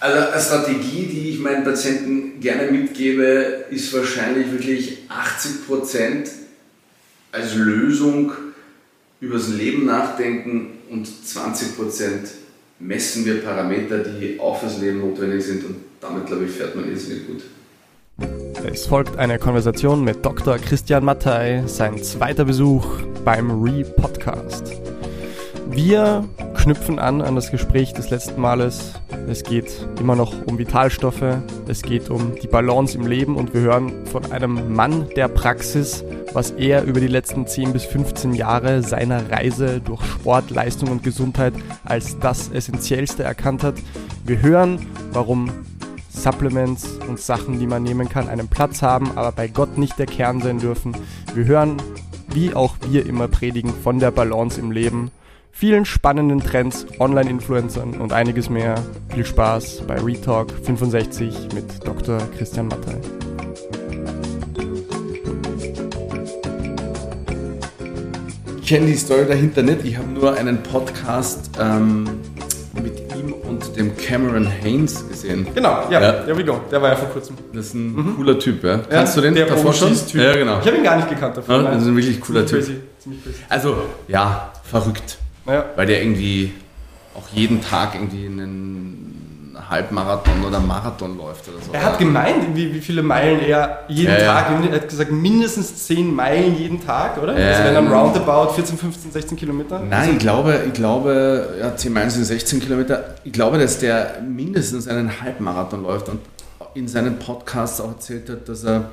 Also eine Strategie, die ich meinen Patienten gerne mitgebe, ist wahrscheinlich wirklich 80% als Lösung übers Leben nachdenken und 20% messen wir Parameter, die auch fürs Leben notwendig sind und damit, glaube ich, fährt man irrsinnig gut. Es folgt eine Konversation mit Dr. Christian Mattei, sein zweiter Besuch beim Re-Podcast. Wir knüpfen an an das Gespräch des letzten Males. Es geht immer noch um Vitalstoffe, es geht um die Balance im Leben und wir hören von einem Mann der Praxis, was er über die letzten 10 bis 15 Jahre seiner Reise durch Sport, Leistung und Gesundheit als das Essentiellste erkannt hat. Wir hören, warum Supplements und Sachen, die man nehmen kann, einen Platz haben, aber bei Gott nicht der Kern sein dürfen. Wir hören, wie auch wir immer predigen, von der Balance im Leben, vielen spannenden Trends, Online-Influencern und einiges mehr. Viel Spaß bei Retalk 65 mit Dr. Christian Mattei. Ich kenne die Story dahinter nicht. Ich habe nur einen Podcast ähm, mit ihm und dem Cameron Haynes gesehen. Genau, ja, ja. there we go. Der war ja vor kurzem. Das ist ein mhm. cooler Typ, ja. Kannst ja, du den der davor schon? Typ. Ja, genau. Ich habe ihn gar nicht gekannt davor. Ja, das ist ein wirklich cooler Typ. Also, ja, verrückt. Ja. Weil der irgendwie auch jeden Tag irgendwie einen Halbmarathon oder Marathon läuft oder so. Er hat gemeint, wie, wie viele Meilen er jeden ja, Tag, ja. er hat gesagt mindestens 10 Meilen jeden Tag, oder? Ja, das wären dann roundabout 14, 15, 16 Kilometer. Nein, also, ich glaube, ich glaube, ja, 10 Meilen sind 16 Kilometer. Ich glaube, dass der mindestens einen Halbmarathon läuft und in seinen Podcasts auch erzählt hat, dass er,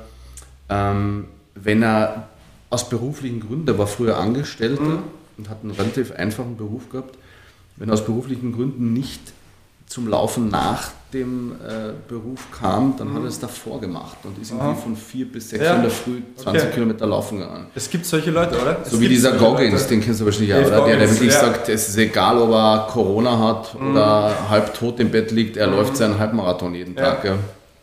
ähm, wenn er aus beruflichen Gründen, er war früher Angestellter mhm. Und hat einen relativ einfachen Beruf gehabt, wenn er aus beruflichen Gründen nicht zum Laufen nach dem äh, Beruf kam, dann mhm. hat er es davor gemacht und ist irgendwie von 4 bis 6 ja. in der Früh 20 okay. Kilometer laufen gegangen. Es gibt solche Leute, oder? So es wie dieser Goggins, den kennst du wahrscheinlich auch, oder? Der, der wirklich ja. sagt, es ist egal, ob er Corona hat mhm. oder halb tot im Bett liegt, er mhm. läuft seinen Halbmarathon jeden Tag. Ja.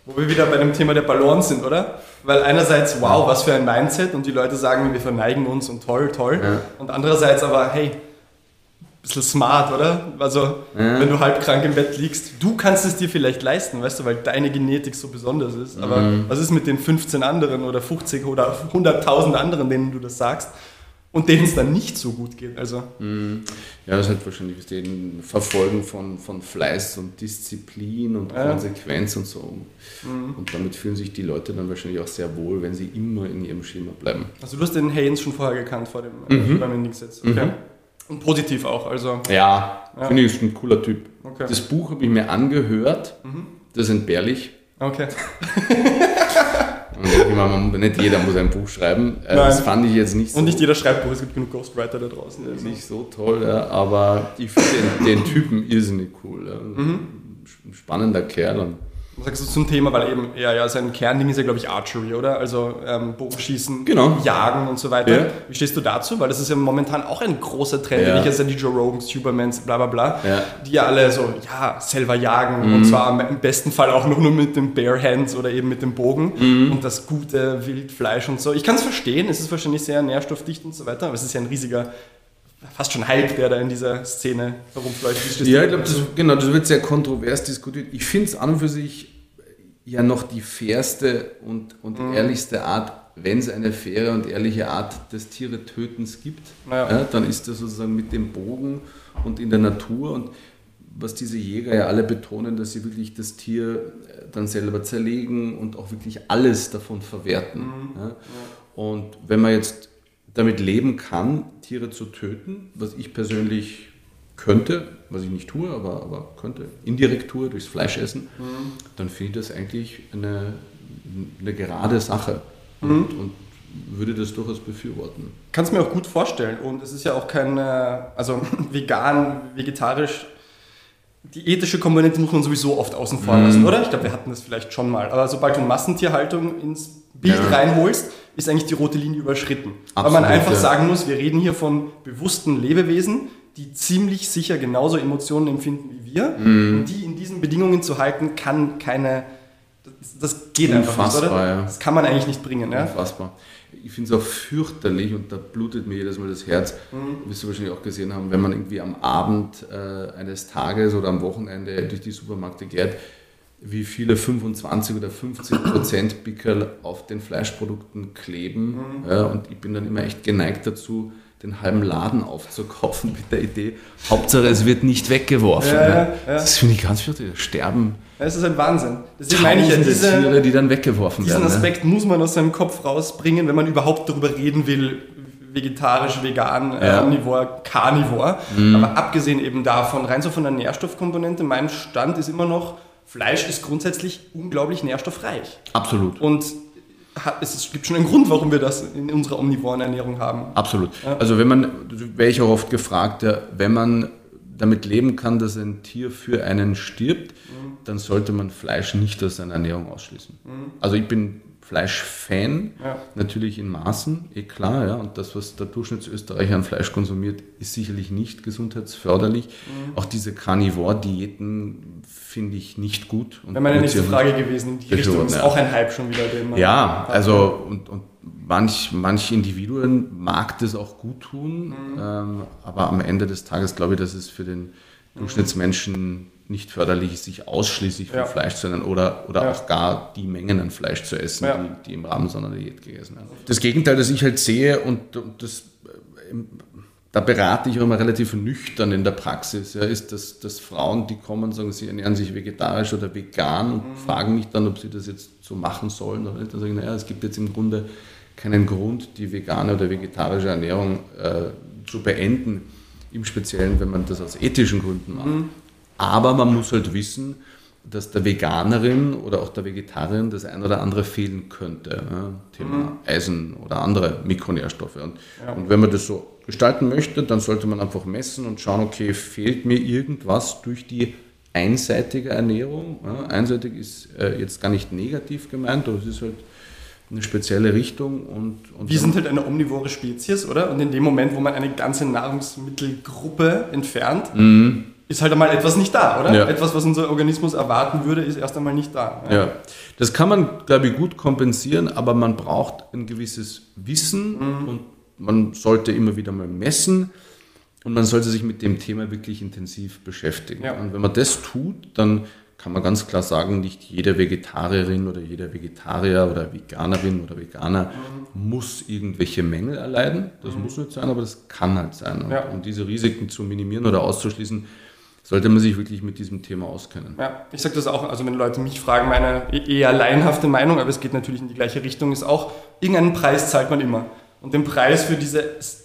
Wo wir wieder bei dem Thema der Balance sind, oder? Weil einerseits, wow, was für ein Mindset und die Leute sagen, wir verneigen uns und toll, toll. Und andererseits aber, hey, bisschen smart, oder? Also, ja. wenn du halb krank im Bett liegst, du kannst es dir vielleicht leisten, weißt du, weil deine Genetik so besonders ist. Aber mhm. was ist mit den 15 anderen oder 50 oder 100.000 anderen, denen du das sagst? Und denen es dann nicht so gut geht. Also. Mhm. Ja, das ist halt wahrscheinlich den Verfolgen von, von Fleiß und Disziplin und ja. Konsequenz und so. Mhm. Und damit fühlen sich die Leute dann wahrscheinlich auch sehr wohl, wenn sie immer in ihrem Schema bleiben. Also du hast den Haynes schon vorher gekannt vor dem mhm. beim Ending-Setz. Okay. Mhm. Und positiv auch, also. Ja, ja. finde ich, ist ein cooler Typ. Okay. Das Buch habe ich mir angehört, mhm. das ist entbehrlich. Okay. Meine, nicht jeder muss ein Buch schreiben. Äh, Nein. Das fand ich jetzt nicht so. Und nicht jeder schreibt Buch, es gibt genug Ghostwriter da draußen. Also. Nicht so toll, aber ich finde den, den, Typen irrsinnig cool. Mhm. Spannender Kerl und sagst du zum Thema, weil eben ja, ja sein Kernding ist ja, glaube ich, Archery, oder? Also ähm, Bogenschießen, genau. Jagen und so weiter. Ja. Wie stehst du dazu? Weil das ist ja momentan auch ein großer Trend, ja. wenn ich jetzt an die Joe Rogans, Hubermans, bla bla bla, ja. die ja alle so, ja, selber jagen mhm. und zwar im besten Fall auch noch nur mit dem Bare Hands oder eben mit dem Bogen mhm. und das gute Wildfleisch und so. Ich kann es verstehen, es ist wahrscheinlich sehr nährstoffdicht und so weiter, aber es ist ja ein riesiger fast schon Hype, der da in dieser Szene herumfleucht. Ja, ich glaube, das, genau, das wird sehr kontrovers diskutiert. Ich finde es an und für sich ja noch die fairste und, und mhm. ehrlichste Art, wenn es eine faire und ehrliche Art des Tiere-Tötens gibt, ja. Ja, dann ist das sozusagen mit dem Bogen und in der Natur und was diese Jäger ja alle betonen, dass sie wirklich das Tier äh, dann selber zerlegen und auch wirklich alles davon verwerten. Mhm. Ja. Und wenn man jetzt damit leben kann, Tiere zu töten, was ich persönlich könnte, was ich nicht tue, aber, aber könnte, indirekt tue, durchs Fleischessen, mhm. dann finde ich das eigentlich eine, eine gerade Sache mhm. und, und, würde das durchaus befürworten. Kannst mir auch gut vorstellen und es ist ja auch kein, also vegan, vegetarisch, die ethische Komponente muss man sowieso oft außen vor lassen, mhm. oder? Ich glaube, wir hatten das vielleicht schon mal, aber sobald du Massentierhaltung ins Bild ja. reinholst, ist eigentlich die rote Linie überschritten. Absolut, Weil man einfach ja. sagen muss, wir reden hier von bewussten Lebewesen, die ziemlich sicher genauso Emotionen empfinden wie wir. Mhm. Und die in diesen Bedingungen zu halten, kann keine Das, das geht Unfassbar, einfach nicht, oder? Ja. Das kann man eigentlich nicht bringen. Ja? Unfassbar. Ich finde es auch fürchterlich und da blutet mir jedes Mal das Herz, mhm. wirst du wahrscheinlich auch gesehen haben, wenn man irgendwie am Abend äh, eines Tages oder am Wochenende durch die Supermärkte geht, wie viele 25 oder 50 Prozent Pickel auf den Fleischprodukten kleben. Mhm. Ja, und ich bin dann immer echt geneigt dazu, den halben Laden aufzukaufen mit der Idee, Hauptsache es wird nicht weggeworfen. Ja, ja. Das finde ich ganz fürchterlich. Sterben. Das ist ein Wahnsinn. Deswegen meine ich ja, diese, Tiere, die dann weggeworfen diesen werden. Diesen Aspekt muss man aus seinem Kopf rausbringen, wenn man überhaupt darüber reden will, vegetarisch, vegan, äh, ja. omnivor, carnivor. Mhm. Aber abgesehen eben davon, rein so von der Nährstoffkomponente, mein Stand ist immer noch, Fleisch ist grundsätzlich unglaublich nährstoffreich. Absolut. Und es gibt schon einen Grund, warum wir das in unserer omnivoren Ernährung haben. Absolut. Ja. Also wenn man, wäre ich auch oft gefragt, wenn man damit leben kann, dass ein Tier für einen stirbt, mhm. dann sollte man Fleisch nicht aus seiner Ernährung ausschließen. Mhm. Also ich bin Fleischfan, ja. natürlich in Maßen, eh klar, ja. Und das, was der Durchschnittsösterreicher an Fleisch konsumiert, ist sicherlich nicht gesundheitsförderlich. Mhm. Auch diese Carnivore-Diäten finde ich nicht gut. Wäre meine nächste Frage gewesen, die Richtung ist ja. auch ein Hype schon wieder. Den man ja, also und, und manch, manch Individuen mag das auch gut tun, mhm. ähm, aber am Ende des Tages glaube ich, dass es für den Durchschnittsmenschen nicht förderlich ist, sich ausschließlich von ja. Fleisch zu ernähren oder, oder ja. auch gar die Mengen an Fleisch zu essen, ja. die, die, im Rahmen so einer Diät gegessen werden. Das Gegenteil, das ich halt sehe und, und das, äh, da berate ich auch immer relativ nüchtern in der Praxis, ist, dass, dass Frauen, die kommen und sagen, sie ernähren sich vegetarisch oder vegan und mhm. fragen mich dann, ob sie das jetzt so machen sollen oder nicht. Dann sage ich, naja, es gibt jetzt im Grunde keinen Grund, die vegane oder vegetarische Ernährung äh, zu beenden im Speziellen, wenn man das aus ethischen Gründen macht. Mhm. Aber man muss halt wissen, dass der Veganerin oder auch der Vegetarierin das ein oder andere fehlen könnte. Ja? Thema mhm. Eisen oder andere Mikronährstoffe. Und, ja. und, wenn man das so gestalten möchte, dann sollte man einfach messen und schauen, okay, fehlt mir irgendwas durch die einseitige Ernährung? Ja? Einseitig ist äh, jetzt gar nicht negativ gemeint, aber es ist halt eine spezielle Richtung. Und, und Wir sind halt eine omnivore Spezies, oder? Und in dem Moment, wo man eine ganze Nahrungsmittelgruppe entfernt, mhm. ist halt einmal etwas nicht da, oder? Ja. Etwas, was unser Organismus erwarten würde, ist erst einmal nicht da. Ja, ja. das kann man, glaube ich, gut kompensieren, aber man braucht ein gewisses Wissen mhm. und man sollte immer wieder mal messen. Und man sollte sich mit dem Thema wirklich intensiv beschäftigen. Ja. Und wenn man das tut, dann kann man ganz klar sagen, nicht jede Vegetarierin oder jeder Vegetarier oder Veganerin oder Veganer mhm. muss irgendwelche Mängel erleiden. Das mhm. muss nicht sein, aber das kann halt sein. Und ja. um diese Risiken zu minimieren oder auszuschließen, sollte man sich wirklich mit diesem Thema auskennen. Ja, ich sage das auch, also wenn Leute mich fragen, meine eher laienhafte Meinung, aber es geht natürlich in die gleiche Richtung, ist auch, irgendeinen Preis zahlt man immer. Und den Preis für diese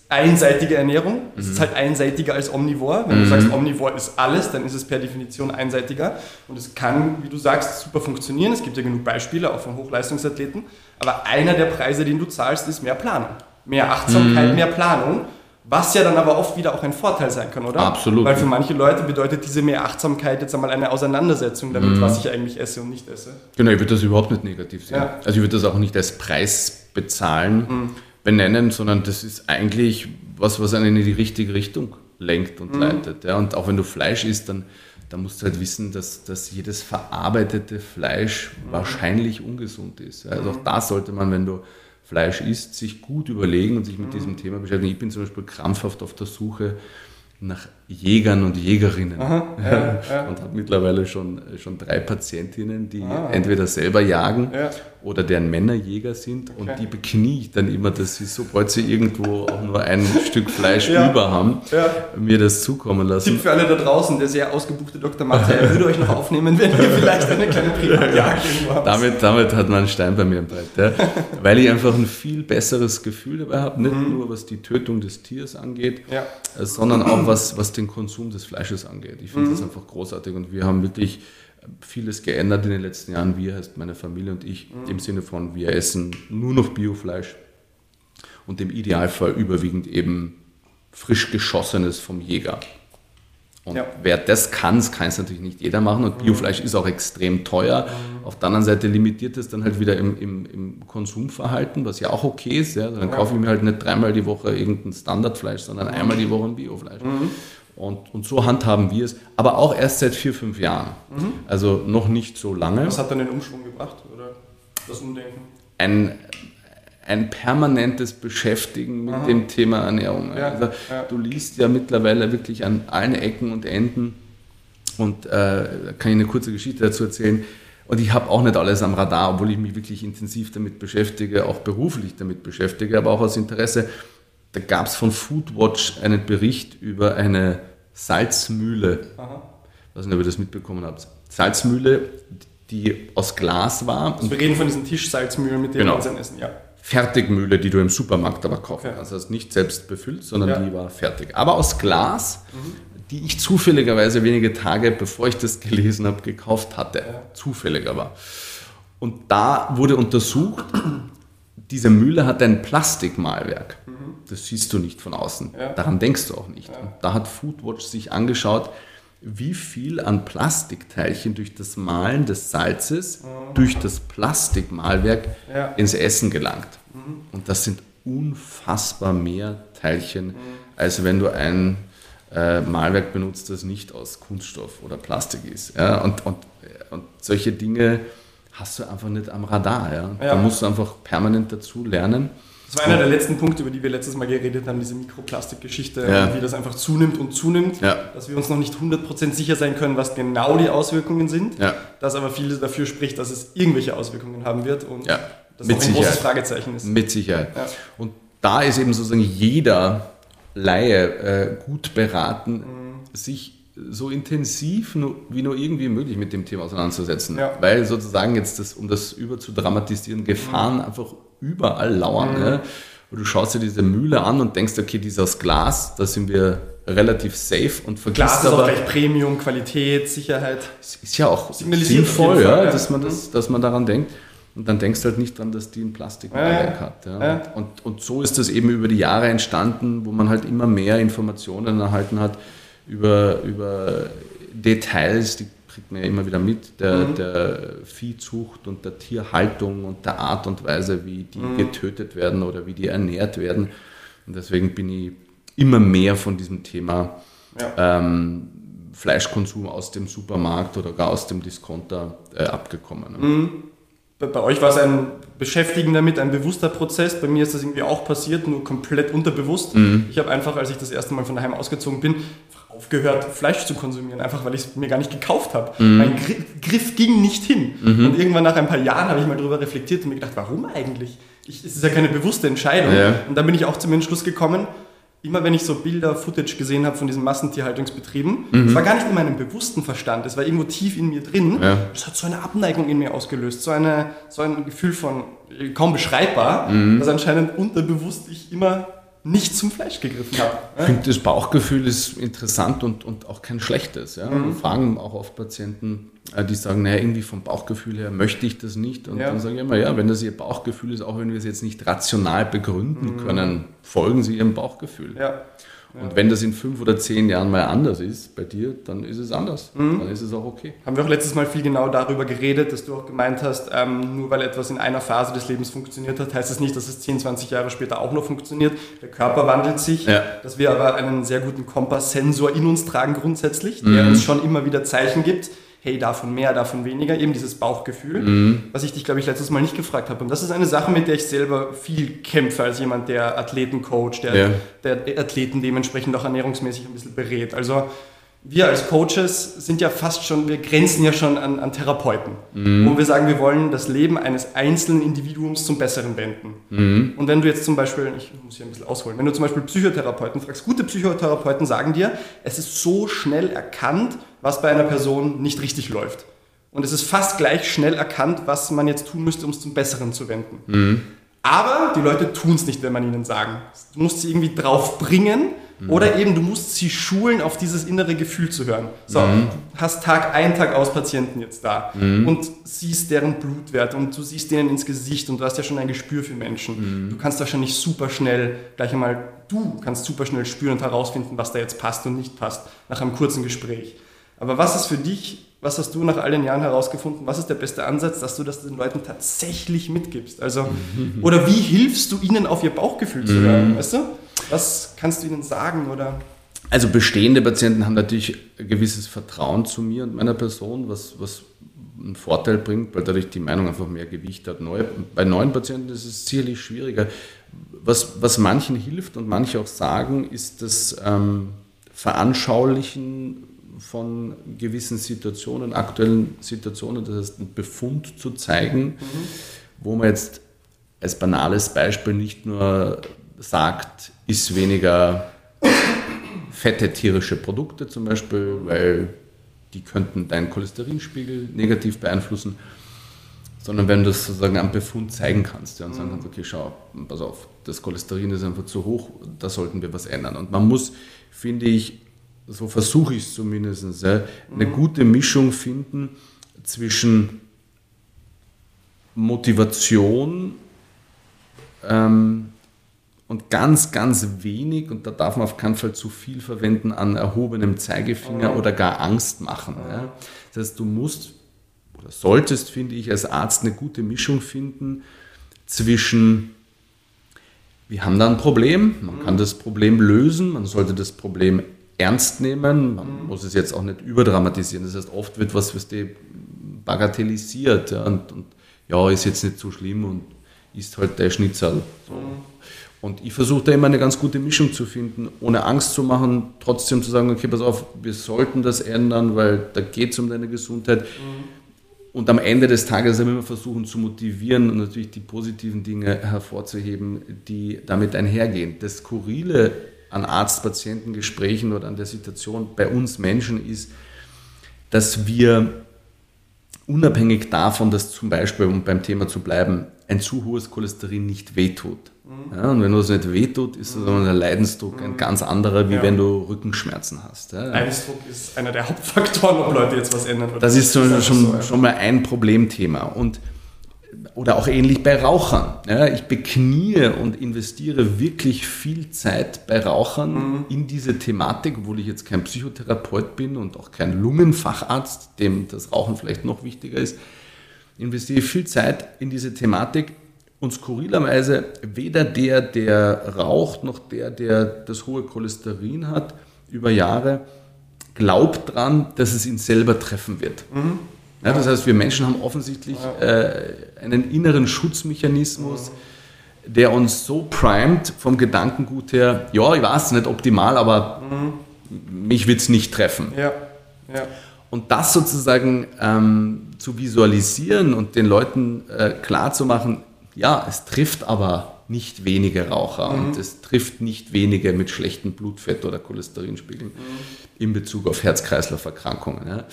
einseitige Ernährung. Es mhm. ist halt einseitiger als omnivor. Wenn mhm. du sagst, omnivor ist alles, dann ist es per Definition einseitiger. Und es kann, wie du sagst, super funktionieren. Es gibt ja genug Beispiele, auch von Hochleistungsathleten. Aber einer der Preise, den du zahlst, ist mehr Planung. Mehr Achtsamkeit, mhm. mehr Planung. Was ja dann aber oft wieder auch ein Vorteil sein kann, oder? Absolut. Weil für manche Leute bedeutet diese mehr Achtsamkeit jetzt einmal eine Auseinandersetzung damit, mhm. was ich eigentlich esse und nicht esse. Genau, ich würde das überhaupt nicht negativ sehen. Ja. Also ich würde das auch nicht als Preis bezahlen. Benennen, sondern das ist eigentlich was, was einen in die richtige Richtung lenkt und mhm. leitet. Ja. Und auch wenn du Fleisch isst, dann, dann musst du halt wissen, dass, dass jedes verarbeitete Fleisch mhm. wahrscheinlich ungesund ist. Also auch mhm. da sollte man, wenn du Fleisch isst, sich gut überlegen und sich mit mhm. diesem Thema beschäftigen. Ich bin zum Beispiel krampfhaft auf der Suche nach Jägern und Jägerinnen Aha, ja, ja. und habe mittlerweile schon, schon drei Patientinnen, die ah. entweder selber jagen ja. oder deren Männer Jäger sind okay. und die beknie ich dann immer, dass sie, sobald sie irgendwo auch nur ein Stück Fleisch über haben, mir das zukommen lassen. Tipp für alle da draußen, der sehr ausgebuchte Dr. Mathe, er würde euch noch aufnehmen, wenn ihr vielleicht eine kleine Privatjagd habt. Damit, damit hat man einen Stein bei mir im Brett, weil ich einfach ein viel besseres Gefühl dabei habe, nicht mhm. nur was die Tötung des Tiers angeht, sondern auch was, was den Konsum des Fleisches angeht. Ich finde mhm. das einfach großartig und wir haben wirklich vieles geändert in den letzten Jahren. Wir heißt meine Familie und ich mhm. im Sinne von, wir essen nur noch Biofleisch und im Idealfall überwiegend eben frisch geschossenes vom Jäger. Und ja. wer das kann, das kann es natürlich nicht jeder machen. Und Biofleisch ist auch extrem teuer. Auf der anderen Seite limitiert es dann halt wieder im, im, im Konsumverhalten, was ja auch okay ist. Ja. Dann kaufe ich mir halt nicht dreimal die Woche irgendein Standardfleisch, sondern einmal die Woche ein Biofleisch. Mhm. Und, und so handhaben wir es, aber auch erst seit vier, fünf Jahren. Mhm. Also noch nicht so lange. Was hat dann den Umschwung gebracht oder das Umdenken? Ein, ein permanentes Beschäftigen mit Aha. dem Thema Ernährung. Ja, also, ja. Du liest ja mittlerweile wirklich an allen Ecken und Enden und äh, da kann ich eine kurze Geschichte dazu erzählen. Und ich habe auch nicht alles am Radar, obwohl ich mich wirklich intensiv damit beschäftige, auch beruflich damit beschäftige, aber auch aus Interesse. Da gab es von Foodwatch einen Bericht über eine Salzmühle. Aha. Ich weiß nicht, ob ihr das mitbekommen habt. Salzmühle, die aus Glas war. Also wir reden von diesen Tischsalzmühlen, mit denen genau. wir uns essen, ja. Fertigmühle, die du im Supermarkt aber kaufen kannst. Also nicht selbst befüllt, sondern ja. die war fertig. Aber aus Glas, mhm. die ich zufälligerweise wenige Tage bevor ich das gelesen habe, gekauft hatte. Ja. Zufällig aber. Und da wurde untersucht, diese Mühle hat ein Plastikmalwerk. Mhm. Das siehst du nicht von außen. Ja. Daran denkst du auch nicht. Und da hat Foodwatch sich angeschaut, wie viel an Plastikteilchen durch das Malen des Salzes, mhm. durch das Plastikmalwerk ja. ins Essen gelangt. Mhm. Und das sind unfassbar mehr Teilchen, mhm. als wenn du ein äh, Malwerk benutzt, das nicht aus Kunststoff oder Plastik ist. Ja? Und, und, und solche Dinge hast du einfach nicht am Radar. Ja? ja. Da musst du einfach permanent dazu lernen. Das war einer der letzten Punkte, über die wir letztes Mal geredet haben, diese Mikroplastikgeschichte, ja. wie das einfach zunimmt und zunimmt, ja. dass wir uns noch nicht 100% sicher sein können, was genau die Auswirkungen sind, ja. dass aber vieles dafür spricht, dass es irgendwelche Auswirkungen haben wird und ja. das Mit ein großes Fragezeichen ist. Mit Sicherheit. Und da ist eben sozusagen jeder Laie äh, gut beraten, mhm. sich so intensiv wie nur irgendwie möglich mit dem Thema auseinanderzusetzen. Weil sozusagen jetzt, das, um das überzudramatisieren, Gefahren mhm. einfach überall lauern. Mhm. Ne? Und du schaust dir diese Mühle an und denkst, okay, die ist aus Glas, da sind wir relativ safe und vergisst Glas ist aber, auch gleich Premium, Qualität, Sicherheit. Ist ja auch sinnvoll, ja, dass, man das, mhm. dass man daran denkt. Und dann denkst du halt nicht dran, dass die ein Plastikbeiwerk ja, hat. Ja. Ja. Und, und so ist das eben über die Jahre entstanden, wo man halt immer mehr Informationen erhalten hat über, über Details, die kriegt man ja immer wieder mit, der, mhm. der Viehzucht und der Tierhaltung und der Art und Weise, wie die mhm. getötet werden oder wie die ernährt werden. Und deswegen bin ich immer mehr von diesem Thema ja. ähm, Fleischkonsum aus dem Supermarkt oder gar aus dem Discounter äh, abgekommen. Mhm. Bei, bei, euch war es ein Beschäftigen damit, ein bewusster Prozess. Bei mir ist das irgendwie auch passiert, nur komplett unterbewusst. Mhm. Ich habe einfach, als ich das erste Mal von daheim ausgezogen bin, aufgehört, Fleisch zu konsumieren, einfach weil ich es mir gar nicht gekauft habe. Mhm. Mein Griff, Griff, ging nicht hin. Mhm. Und irgendwann nach ein paar Jahren habe ich mal darüber reflektiert und mir gedacht, warum eigentlich? Ich, es ist ja keine bewusste Entscheidung. Ja. Und dann bin ich auch zum Entschluss gekommen, immer wenn ich so Bilder, Footage gesehen habe von diesen Massentierhaltungsbetrieben, mhm. das war gar nicht in meinem bewussten Verstand, das war irgendwo tief in mir drin. Ja. Das hat so eine Abneigung in mir ausgelöst, so, eine, so ein Gefühl von kaum beschreibbar, mhm. dass anscheinend unterbewusst ich immer nicht zum Fleisch gegriffen habe. Ich finde, das Bauchgefühl ist interessant und, und auch kein schlechtes. Ja? Mhm. Wir fragen auch oft Patienten, äh, die sagen, naja, irgendwie vom Bauchgefühl her möchte ich das nicht. Und ja. dann sage ich immer, ja, wenn das ihr Bauchgefühl ist, auch wenn wir es jetzt nicht rational begründen mhm. können, folgen Sie Ihrem Bauchgefühl. Ja. Und wenn das in fünf oder zehn Jahren mal anders ist bei dir, dann ist es anders. Mhm. Dann ist es auch okay. Haben wir auch letztes Mal viel genau darüber geredet, dass du auch gemeint hast, ähm, nur weil etwas in einer Phase des Lebens funktioniert hat, heißt das nicht, dass es 10, 20 Jahre später auch noch funktioniert. Der Körper wandelt sich, ja. dass wir aber einen sehr guten Kompasssensor in uns tragen grundsätzlich, der mhm. uns schon immer wieder Zeichen gibt hey, davon mehr, davon weniger, eben dieses Bauchgefühl, mhm. was ich dich, glaube ich, letztes Mal nicht gefragt habe. Und das ist eine Sache, mit der ich selber viel kämpfe, als jemand, der Athleten coacht, der, ja. der Athleten dementsprechend auch ernährungsmäßig ein bisschen berät. Also wir als Coaches sind ja fast schon, wir grenzen ja schon an, an Therapeuten. Mhm. Wo wir sagen, wir wollen das Leben eines einzelnen Individuums zum Besseren wenden. Mhm. Und wenn du jetzt zum Beispiel, ich muss hier ein bisschen ausholen, wenn du zum Beispiel Psychotherapeuten fragst, gute Psychotherapeuten sagen dir, es ist so schnell erkannt, was bei einer Person nicht richtig läuft. Und es ist fast gleich schnell erkannt, was man jetzt tun müsste, um es zum Besseren zu wenden. Mhm. Aber die Leute tun es nicht, wenn man ihnen sagen. Du musst sie irgendwie drauf bringen Mhm. Oder eben, du musst sie schulen, auf dieses innere Gefühl zu hören. So, mhm. du hast Tag ein, Tag aus Patienten jetzt da mhm. und siehst deren Blutwert und du siehst denen ins Gesicht und du hast ja schon ein Gespür für Menschen. Mhm. Du kannst wahrscheinlich super schnell, gleich einmal, du kannst super schnell spüren und herausfinden, was da jetzt passt und nicht passt, nach einem kurzen Gespräch. Aber was ist für dich was hast du nach all den Jahren herausgefunden? Was ist der beste Ansatz, dass du das den Leuten tatsächlich mitgibst? Also, oder wie hilfst du ihnen auf ihr Bauchgefühl zu hören? Weißt du? Was kannst du ihnen sagen oder? also bestehende Patienten haben natürlich ein gewisses Vertrauen zu mir und meiner Person, was, was einen Vorteil bringt, weil dadurch die Meinung einfach mehr Gewicht hat. Neu, bei neuen Patienten ist es sicherlich schwieriger. Was, was manchen hilft und manche auch sagen, ist das ähm, Veranschaulichen von gewissen Situationen, aktuellen Situationen, das heißt einen Befund zu zeigen, mhm. wo man jetzt als banales Beispiel nicht nur sagt, ist weniger fette tierische Produkte zum Beispiel, weil die könnten deinen Cholesterinspiegel negativ beeinflussen, sondern wenn du das sozusagen am Befund zeigen kannst ja, und sagen kannst, okay, schau, pass auf, das Cholesterin ist einfach zu hoch, da sollten wir was ändern. Und man muss, finde ich, so versuche ich es zumindest, ja, eine mhm. gute Mischung finden zwischen Motivation ähm, und ganz, ganz wenig, und da darf man auf keinen Fall zu viel verwenden, an erhobenem Zeigefinger oder gar Angst machen. Ja. Das heißt, du musst oder solltest, finde ich, als Arzt eine gute Mischung finden zwischen, wir haben da ein Problem, man kann das Problem lösen, man sollte das Problem ernst nehmen, man muss es jetzt auch nicht überdramatisieren. Das heißt, oft wird was, was die bagatellisiert ja, und, und, ja, ist jetzt nicht so schlimm und ist halt der Schnitzel. So. Und ich versuche da immer eine ganz gute Mischung zu finden, ohne Angst zu machen, trotzdem zu sagen, okay, pass auf, wir sollten das ändern, weil da geht es um deine Gesundheit. Mhm. Und am Ende des Tages immer versuchen zu motivieren und natürlich die positiven Dinge hervorzuheben, die damit einhergehen. Das Skurrile an Arzt-Patienten-Gesprächen oder an der Situation bei uns Menschen ist, dass wir unabhängig davon, dass zum Beispiel, um beim Thema zu bleiben, ein zu hohes Cholesterin nicht wehtut. Mhm. Ja, und wenn du es nicht wehtut, ist mhm. der Leidensdruck ein mhm. ganz anderer, wie ja. wenn du Rückenschmerzen hast. Ja. Leidensdruck ist einer der Hauptfaktoren, ob Leute jetzt was ändern. das ist so, schon, so, schon mal ein Problemthema. Und oder auch ähnlich bei Rauchern. Ja, ich beknie und investiere wirklich viel Zeit bei Rauchern mhm. in diese Thematik, obwohl ich jetzt kein Psychotherapeut bin und auch kein Lungenfacharzt, dem das Rauchen vielleicht noch wichtiger ist. Investiere viel Zeit in diese Thematik und skurrilerweise weder der, der raucht, noch der, der das hohe Cholesterin hat, über Jahre glaubt dran, dass es ihn selber treffen wird. Mhm. Ja, das heißt, wir Menschen haben offensichtlich äh, einen inneren Schutzmechanismus, der uns so primet vom Gedankengut her, ja, ich weiß nicht optimal, aber mhm. mich wird es nicht treffen. Ja. Ja. Und das sozusagen ähm, zu visualisieren und den Leuten äh, klarzumachen, ja, es trifft aber nicht wenige Raucher mhm. und es trifft nicht wenige mit schlechtem Blutfett oder Cholesterinspiegeln mhm. in Bezug auf Herz-Kreislauf-Erkrankungen. Ja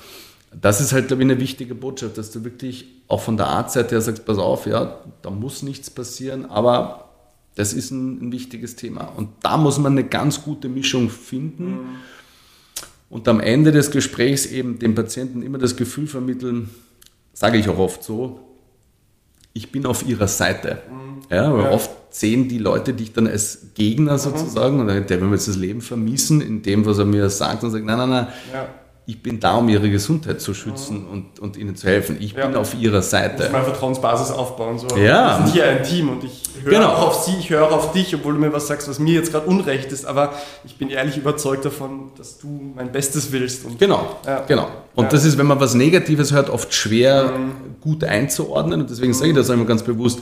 das ist halt, glaube ich, eine wichtige Botschaft, dass du wirklich auch von der Artseite her sagst, pass auf, ja, da muss nichts passieren, aber das ist ein, ein wichtiges Thema. Und da muss man eine ganz gute Mischung finden mhm. und am Ende des Gesprächs eben dem Patienten immer das Gefühl vermitteln, sage ich auch oft so, ich bin auf ihrer Seite. Mhm. Ja, weil ja. oft sehen die Leute dich dann als Gegner mhm. sozusagen und der will mir jetzt das Leben vermiesen in dem, was er mir sagt und sagt, nein, nein, nein, ja ich bin da, um ihre Gesundheit zu schützen mhm. und, und ihnen zu helfen. Ich ja. bin auf ihrer Seite. Muss mal Vertrauensbasis aufbauen. So. Ja. Wir sind hier ein Team und ich höre genau. auch auf sie, ich höre auch auf dich, obwohl du mir was sagst, was mir jetzt gerade unrecht ist. Aber ich bin ehrlich überzeugt davon, dass du mein Bestes willst. Und, genau, ja. genau. Und ja. das ist, wenn man was Negatives hört, oft schwer mhm. gut einzuordnen. Und deswegen mhm. sage ich das einmal ganz bewusst.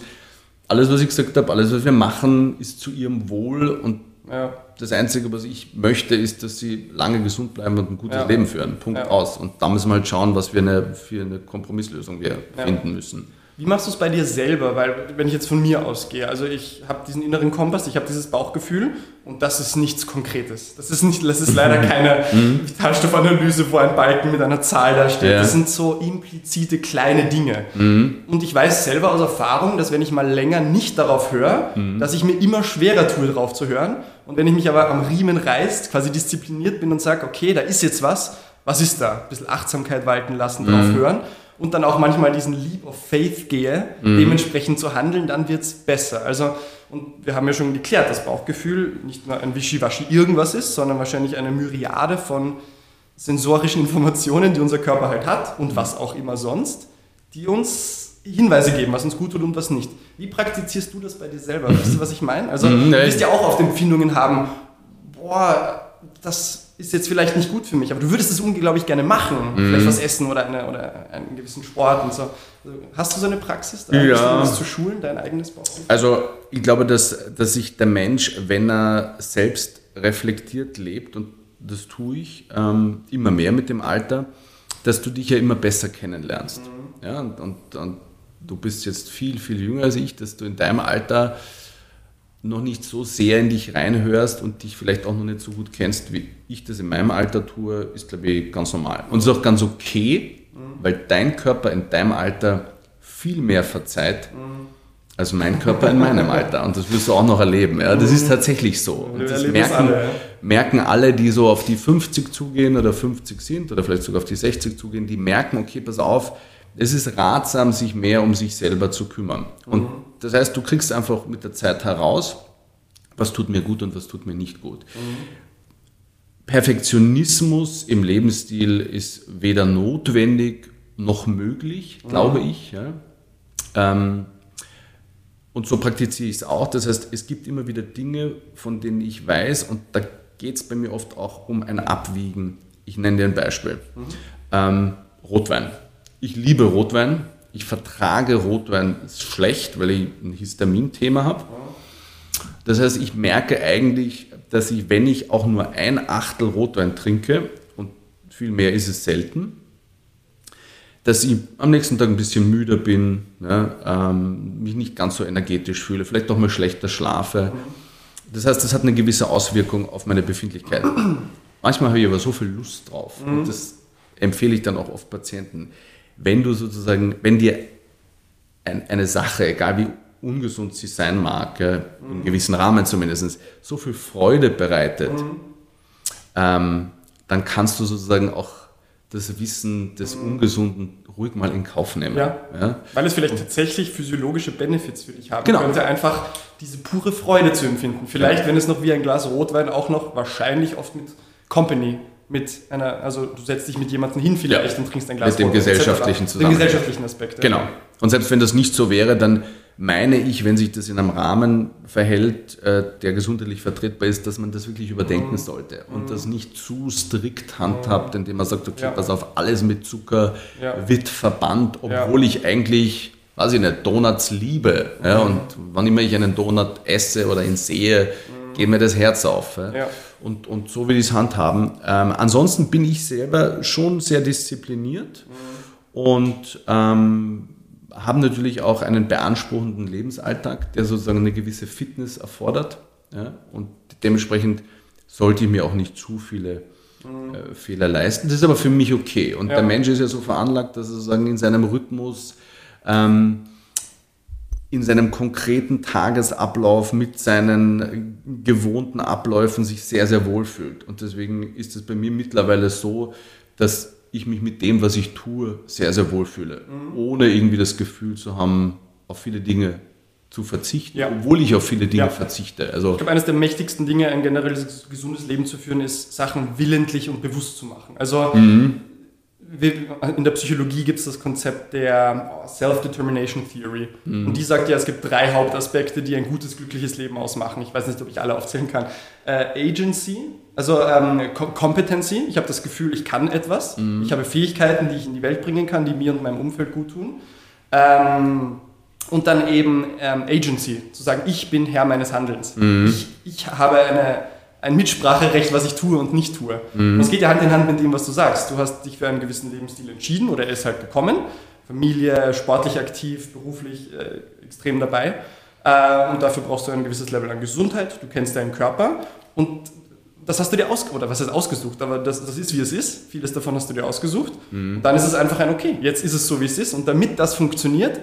Alles, was ich gesagt habe, alles, was wir machen, ist zu ihrem Wohl und ja. Das Einzige, was ich möchte, ist, dass sie lange gesund bleiben und ein gutes ja. Leben führen. Punkt ja. aus. Und da müssen wir halt schauen, was wir eine, für eine Kompromisslösung wir finden müssen. Wie machst du es bei dir selber? Weil, wenn ich jetzt von mir ausgehe, also ich habe diesen inneren Kompass, ich habe dieses Bauchgefühl und das ist nichts Konkretes. Das ist, nicht, das ist leider keine mhm. Vitalstoffanalyse, wo ein Balken mit einer Zahl da steht. Ja. Das sind so implizite kleine Dinge. Mhm. Und ich weiß selber aus Erfahrung, dass wenn ich mal länger nicht darauf höre, mhm. dass ich mir immer schwerer tue, darauf zu hören. Und wenn ich mich aber am Riemen reißt, quasi diszipliniert bin und sage, okay, da ist jetzt was, was ist da? Ein bisschen Achtsamkeit walten lassen, drauf mhm. hören und dann auch manchmal diesen Leap of Faith gehe, mhm. dementsprechend zu handeln, dann wird es besser. Also, und wir haben ja schon geklärt, dass Bauchgefühl nicht nur ein Wischiwaschi irgendwas ist, sondern wahrscheinlich eine Myriade von sensorischen Informationen, die unser Körper halt hat und was auch immer sonst, die uns Hinweise geben, was uns gut tut und was nicht. Wie praktizierst du das bei dir selber? Weißt du, was ich meine? Also, mhm, du wirst ja auch oft Empfindungen haben, boah, das ist jetzt vielleicht nicht gut für mich, aber du würdest es unglaublich gerne machen, mhm. vielleicht was essen oder, eine, oder einen gewissen Sport und so. Also, hast du so eine Praxis, da ja. das zu schulen, dein eigenes Bauchgefühl? Also ich glaube, dass, dass sich der Mensch, wenn er selbst reflektiert lebt, und das tue ich ähm, immer mehr mit dem Alter, dass du dich ja immer besser kennenlernst. Mhm. Ja, und, und, und du bist jetzt viel, viel jünger als ich, dass du in deinem Alter noch nicht so sehr in dich reinhörst und dich vielleicht auch noch nicht so gut kennst, wie ich das in meinem Alter tue, ist, glaube ich, ganz normal. Und es ist auch ganz okay, mhm. weil dein Körper in deinem Alter viel mehr verzeiht mhm. als mein Körper in meinem Alter. Und das wirst du auch noch erleben. Ja? Das ist mhm. tatsächlich so. Und das merken alle, ja? merken alle, die so auf die 50 zugehen oder 50 sind oder vielleicht sogar auf die 60 zugehen, die merken, okay, pass auf, es ist ratsam, sich mehr um sich selber zu kümmern. Und mhm. das heißt, du kriegst einfach mit der Zeit heraus, was tut mir gut und was tut mir nicht gut. Mhm. Perfektionismus im Lebensstil ist weder notwendig noch möglich, mhm. glaube ich. Ja. Ähm, und so praktiziere ich es auch. Das heißt, es gibt immer wieder Dinge, von denen ich weiß, und da geht es bei mir oft auch um ein Abwiegen. Ich nenne dir ein Beispiel. Mhm. Ähm, Rotwein ich liebe Rotwein. Ich vertrage Rotwein schlecht, weil ich ein Histamin-Thema habe. Das heißt, ich merke eigentlich, dass ich, wenn ich auch nur ein Achtel Rotwein trinke, und viel mehr ist es selten, dass ich am nächsten Tag ein bisschen müder bin, ne, ähm, mich nicht ganz so energetisch fühle, vielleicht auch mal schlechter schlafe. Das heißt, das hat eine gewisse Auswirkung auf meine Befindlichkeit. Manchmal habe ich aber so viel Lust drauf und mhm. das empfehle ich dann auch oft Patienten wenn du sozusagen, wenn dir ein, eine Sache, egal wie ungesund sie sein mag, ja, in mhm. gewissen Rahmen zumindest, so viel Freude bereitet, mhm. ähm, dann kannst du sozusagen auch das Wissen des mhm. Ungesunden ruhig mal in Kauf nehmen. Ja, ja. Weil es vielleicht Und, tatsächlich physiologische Benefits für dich haben genau. könnte, einfach diese pure Freude zu empfinden. Vielleicht, ja. wenn es noch wie ein Glas Rotwein auch noch wahrscheinlich oft mit Company mit einer, also du setzt dich mit jemandem hin vielleicht ja. und trinkst ein Glas Mit dem gesellschaftlichen zusammen. Den gesellschaftlichen Aspekt. Genau. Und selbst wenn das nicht so wäre, dann meine ich, wenn sich das in einem Rahmen verhält, äh, der gesundheitlich vertretbar ist, dass man das wirklich überdenken mhm. sollte und mhm. das nicht zu strikt handhabt, indem man sagt, okay, ja. pass auf, alles mit Zucker ja. wird verbannt, obwohl ich eigentlich weiß ich nicht, Donuts liebe. Ja, mhm. und wann immer ich einen Donut esse oder ihn sehe, mhm. geht mir das Herz auf. Und, und so will ich es handhaben. Ähm, ansonsten bin ich selber schon sehr diszipliniert mhm. und ähm, habe natürlich auch einen beanspruchenden Lebensalltag, der sozusagen eine gewisse Fitness erfordert. Ja? Und dementsprechend sollte ich mir auch nicht zu viele mhm. äh, Fehler leisten. Das ist aber für mich okay. Und ja. der Mensch ist ja so veranlagt, dass er sozusagen in seinem Rhythmus ähm, in seinem konkreten Tagesablauf mit seinen gewohnten Abläufen sich sehr, sehr wohl fühlt. Und deswegen ist es bei mir mittlerweile so, dass ich mich mit dem, was ich tue, sehr, sehr wohl fühle. Mhm. Ohne irgendwie das Gefühl zu haben, auf viele Dinge zu verzichten, ja. obwohl ich auf viele Dinge ja. verzichte. Also ich glaube, eines der mächtigsten Dinge, ein generell gesundes Leben zu führen, ist, Sachen willentlich und bewusst zu machen. Also mhm in der Psychologie gibt es das Konzept der Self-Determination Theory. Mhm. Und die sagt ja, es gibt drei Hauptaspekte, die ein gutes, glückliches Leben ausmachen. Ich weiß nicht, ob ich alle aufzählen kann. Äh, Agency, also ähm, Competency. Ich habe das Gefühl, ich kann etwas. Mhm. Ich habe Fähigkeiten, die ich in die Welt bringen kann, die mir und meinem Umfeld gut tun. Ähm, und dann eben ähm, Agency, zu sagen, ich bin Herr meines Handelns. Mhm. Ich, ich habe eine ein Mitspracherecht, was ich tue und nicht tue. Mhm. Das geht ja Hand in Hand mit dem, was du sagst. Du hast dich für einen gewissen Lebensstil entschieden oder er ist halt gekommen. Familie, sportlich aktiv, beruflich äh, extrem dabei. Äh, und dafür brauchst du ein gewisses Level an Gesundheit. Du kennst deinen Körper und das hast du dir ausgesucht, oder was heißt ausgesucht, aber das, das ist, wie es ist. Vieles davon hast du dir ausgesucht. Mhm. dann ist es einfach ein Okay, jetzt ist es so, wie es ist. Und damit das funktioniert,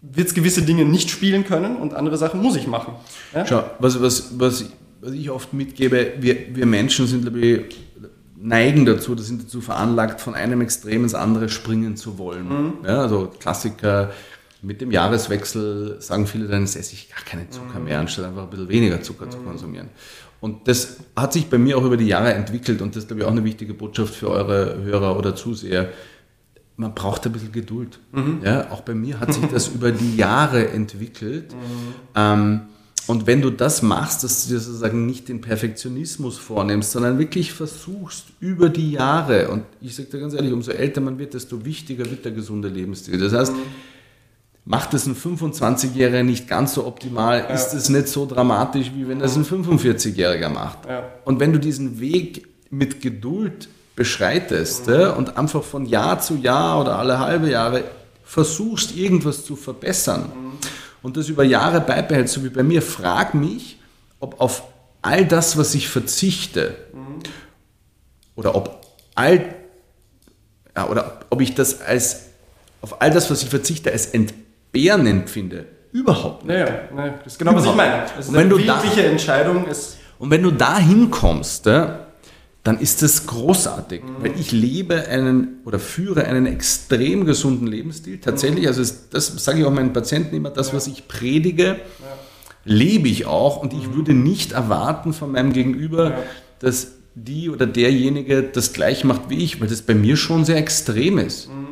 wird es gewisse Dinge nicht spielen können und andere Sachen muss ich machen. Ja? Schau, was, was, was was ich oft mitgebe, wir, wir Menschen sind, glaube ich, neigen dazu, das sind dazu veranlagt, von einem Extrem ins andere springen zu wollen. Mhm. Ja, also Klassiker, mit dem Jahreswechsel sagen viele, dann esse ich gar keinen Zucker mehr, anstatt einfach ein bisschen weniger Zucker mhm. zu konsumieren. Und das hat sich bei mir auch über die Jahre entwickelt und das ist, glaube ich, auch eine wichtige Botschaft für eure Hörer oder Zuseher. Man braucht ein bisschen Geduld. Mhm. Ja, auch bei mir hat sich das über die Jahre entwickelt. Mhm. Ähm, Und wenn du das machst, dass du dir sozusagen nicht den Perfektionismus vornimmst, sondern wirklich versuchst über die Jahre, und ich sage dir ganz ehrlich, umso älter man wird, desto wichtiger wird der gesunde Lebensstil. Das heißt, macht es ein 25-Jähriger nicht ganz so optimal, ja. ist es nicht so dramatisch, wie wenn das ein 45-Jähriger macht. Ja. Und wenn du diesen Weg mit Geduld beschreitest mhm. und einfach von Jahr zu Jahr oder alle halbe Jahre versuchst, irgendwas zu verbessern mhm. Und das über Jahre beibehältst, so wie bei mir, frag mich, ob auf all das, was ich verzichte, mhm. oder ob all ja, oder ob ich das als auf all das, was ich verzichte, als Entbehrung Bären empfinde. Überhaupt nicht. Naja, naja, das ist genau, was ich meine. Ist und wenn eine wirkliche Entscheidung. Ist und wenn du da hinkommst, dann ist das großartig. Mhm. Weil ich lebe einen oder führe einen extrem gesunden Lebensstil. Tatsächlich, also das sage ich auch meinen Patienten immer, das, ja. was ich predige, ja. lebe ich auch. Und ich mhm. würde nicht erwarten von meinem Gegenüber, ja. dass die oder derjenige das gleich macht wie ich, weil das bei mir schon sehr extrem ist. Mhm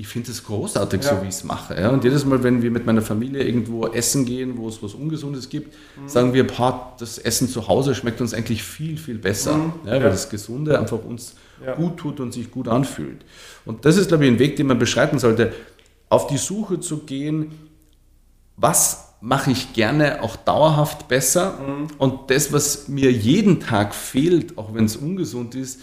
ich finde es großartig, ja. so wie ich es mache. Ja? Und jedes Mal, wenn wir mit meiner Familie irgendwo essen gehen, wo es was Ungesundes gibt, mhm. sagen wir, boah, das Essen zu Hause schmeckt uns eigentlich viel, viel besser. Mhm. Ja, weil das Gesunde einfach uns gut tut und sich gut anfühlt. Und das ist, glaube ich, ein Weg, den man beschreiten sollte, auf die Suche zu gehen, was mache ich gerne auch dauerhaft besser mhm. und das, was mir jeden Tag fehlt, auch wenn es ungesund ist,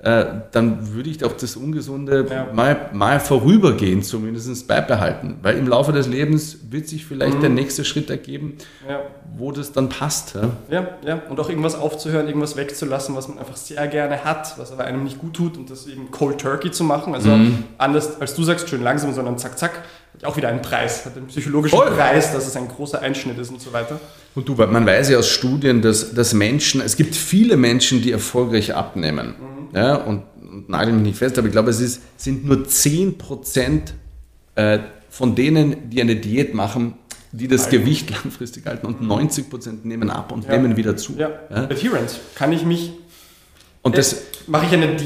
äh, dann würde ich auch das Ungesunde ja. mal, mal vorübergehend zumindest beibehalten. Weil im Laufe des Lebens wird sich vielleicht mhm. der nächste Schritt ergeben, ja. wo das dann passt. Ja? ja, ja. Und auch irgendwas aufzuhören, irgendwas wegzulassen, was man einfach sehr gerne hat, was aber einem nicht gut tut und das eben Cold Turkey zu machen. Also mhm. anders als du sagst, schön langsam, sondern zack, zack, auch wieder einen Preis, hat einen psychologischen Voll. Preis, dass es ein großer Einschnitt ist und so weiter. Und du, man weiß ja aus Studien, dass, dass Menschen, es gibt viele Menschen, die erfolgreich abnehmen. Mhm ja, und, und nagel mich nicht fest, aber ich glaube, es ist, sind nur 10% äh, von denen, die eine Diät machen, die das Nein. Gewicht langfristig halten und 90% nehmen ab und ja. nehmen wieder zu. Ja. ja. Adherence. Kann ich mich und das äh, mache ich eine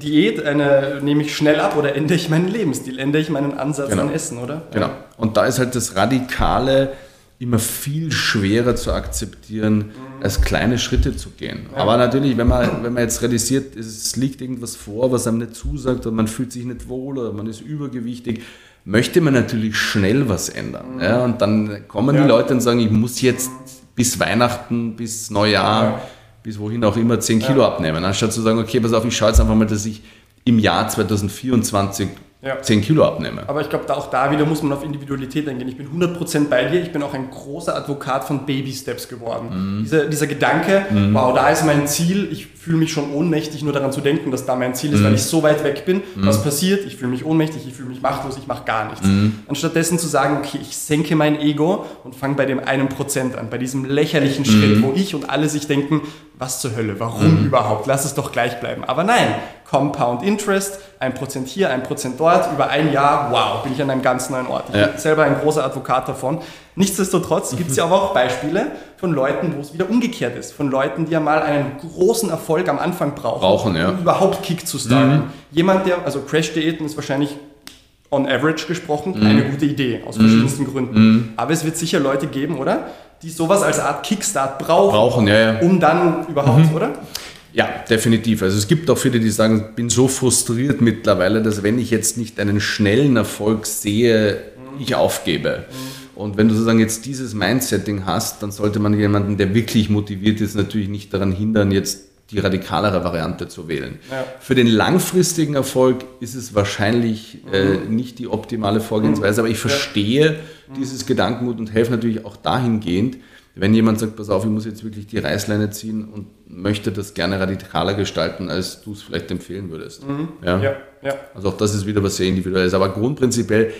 Diät, eine, nehme ich schnell ab oder ändere ich meinen Lebensstil, ändere ich meinen Ansatz genau. an Essen, oder? Genau. Und da ist halt das Radikale immer viel schwerer zu akzeptieren, mhm. als kleine Schritte zu gehen. Ja. Aber natürlich, wenn man, wenn man jetzt realisiert, es liegt irgendwas vor, was einem nicht zusagt oder man fühlt sich nicht wohl oder man ist übergewichtig, möchte man natürlich schnell was ändern. Mhm. Ja, und dann kommen ja. die Leute und sagen, ich muss jetzt bis Weihnachten, bis Neujahr, bis wohin auch immer 10 Kilo abnehmen. Anstatt zu sagen, okay, pass auf, ich schaue jetzt einfach mal, dass ich im Jahr 2024 ja. 10 Kilo abnehme. Aber ich glaube, da, auch da wieder muss man auf Individualität eingehen. Ich bin 100% bei dir. Ich bin auch ein großer Advokat von Baby Steps geworden. Mhm. Dieser, dieser Gedanke, mhm. wow, da ist mein Ziel. Ich fühle mich schon ohnmächtig, nur daran zu denken, dass da mein Ziel ist, mhm. weil ich so weit weg bin. Mhm. Was passiert? Ich fühle mich ohnmächtig, ich fühle mich machtlos, ich mache gar nichts. Mhm. Anstattdessen zu sagen, okay, ich senke mein Ego und fange bei dem einen Prozent an, bei diesem lächerlichen Schritt, mhm. wo ich und alle sich denken, was zur Hölle, warum mhm. überhaupt? Lass es doch gleich bleiben. Aber nein, Compound Interest, ein Prozent hier, ein Prozent dort, über ein Jahr, wow, bin ich an einem ganz neuen Ort. Ich ja. bin selber ein großer Advokat davon. Nichtsdestotrotz gibt es ja aber auch Beispiele von Leuten, wo es wieder umgekehrt ist. Von Leuten, die ja mal einen großen Erfolg am Anfang brauchen, brauchen ja. um überhaupt Kick zu starten. Mhm. Jemand, der, also Crash-Diäten ist wahrscheinlich on average gesprochen mhm. eine gute Idee, aus verschiedensten mhm. Gründen. Mhm. Aber es wird sicher Leute geben, oder? die sowas als Art Kickstart brauchen, brauchen ja, ja. um dann überhaupt, mhm. oder? Ja, definitiv. Also es gibt auch viele, die sagen, ich bin so frustriert mittlerweile, dass wenn ich jetzt nicht einen schnellen Erfolg sehe, mhm. ich aufgebe. Mhm. Und wenn du sozusagen jetzt dieses Mindsetting hast, dann sollte man jemanden, der wirklich motiviert ist, natürlich nicht daran hindern, jetzt die radikalere Variante zu wählen. Ja. Für den langfristigen Erfolg ist es wahrscheinlich äh, mhm. nicht die optimale Vorgehensweise, aber ich verstehe ja. dieses Gedankenmut und helfe natürlich auch dahingehend, wenn jemand sagt, pass auf, ich muss jetzt wirklich die Reißleine ziehen und möchte das gerne radikaler gestalten, als du es vielleicht empfehlen würdest. Mhm. Ja? Ja, ja. Also auch das ist wieder was sehr individuelles. Aber grundprinzipiell,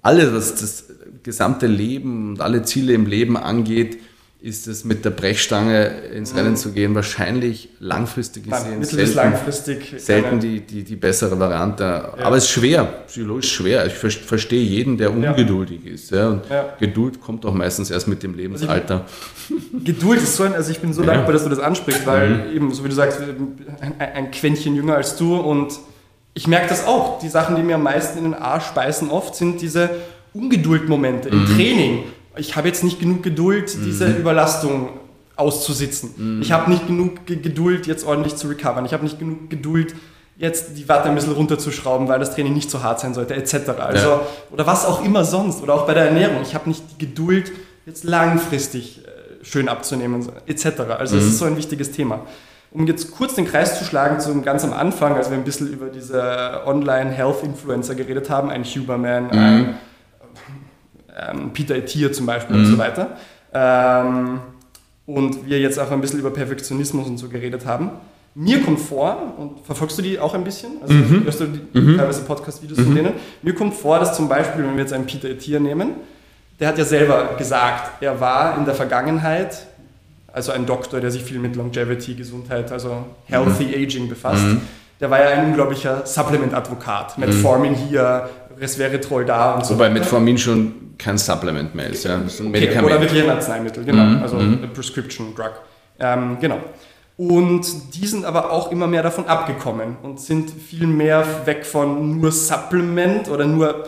alles, was das gesamte Leben und alle Ziele im Leben angeht, ist es mit der Brechstange ins Rennen zu gehen wahrscheinlich langfristig gesehen Mittel selten, langfristig selten die, die, die bessere Variante. Ja. Aber es ist schwer, psychologisch schwer. Ich verstehe jeden, der ungeduldig ja. ist. Ja. Und. Geduld kommt auch meistens erst mit dem Lebensalter. Also Geduld ist so ein, also ich bin so dankbar, dass du das ansprichst, weil mhm. eben, so wie du sagst, ein, ein Quäntchen jünger als du und ich merke das auch. Die Sachen, die mir am meisten in den Arsch beißen oft, sind diese Ungeduldmomente mhm. im Training ich habe jetzt nicht genug Geduld, mhm. diese Überlastung auszusitzen. Mhm. Ich habe nicht genug Geduld, jetzt ordentlich zu recovern. Ich habe nicht genug Geduld, jetzt die Watte ein bisschen runterzuschrauben, weil das Training nicht so hart sein sollte, etc. Also, ja. Oder was auch immer sonst. Oder auch bei der Ernährung. Ich habe nicht die Geduld, jetzt langfristig äh, schön abzunehmen, etc. Also, mhm. das ist so ein wichtiges Thema. Um jetzt kurz den Kreis zu schlagen zum ganz am Anfang, als wir ein bisschen über diese Online-Health-Influencer geredet haben, ein Huberman, mhm. ein ähm, Peter Ettier zum Beispiel mhm. und so weiter. Ähm, und wir jetzt auch ein bisschen über Perfektionismus und so geredet haben. Mir kommt vor, und verfolgst du die auch ein bisschen? Also mhm. hörst du die, mhm. teilweise Podcast-Videos mhm. von denen? Mir kommt vor, dass zum Beispiel, wenn wir jetzt einen Peter Ettier nehmen, der hat ja selber gesagt, er war in der Vergangenheit, also ein Doktor, der sich viel mit Longevity, Gesundheit, also Healthy mhm. Aging befasst, mhm. der war ja ein unglaublicher Supplement-Advokat. Metformin hier, Resveratrol da und so. Wobei Metformin schon kein Supplement mehr ist, ja. Das ist ein Medikament. Okay, oder wirklich ein Arzneimittel, genau. Mhm. Also mhm. ein Prescription Drug. Ähm, genau. Und die sind aber auch immer mehr davon abgekommen und sind viel mehr weg von nur Supplement oder nur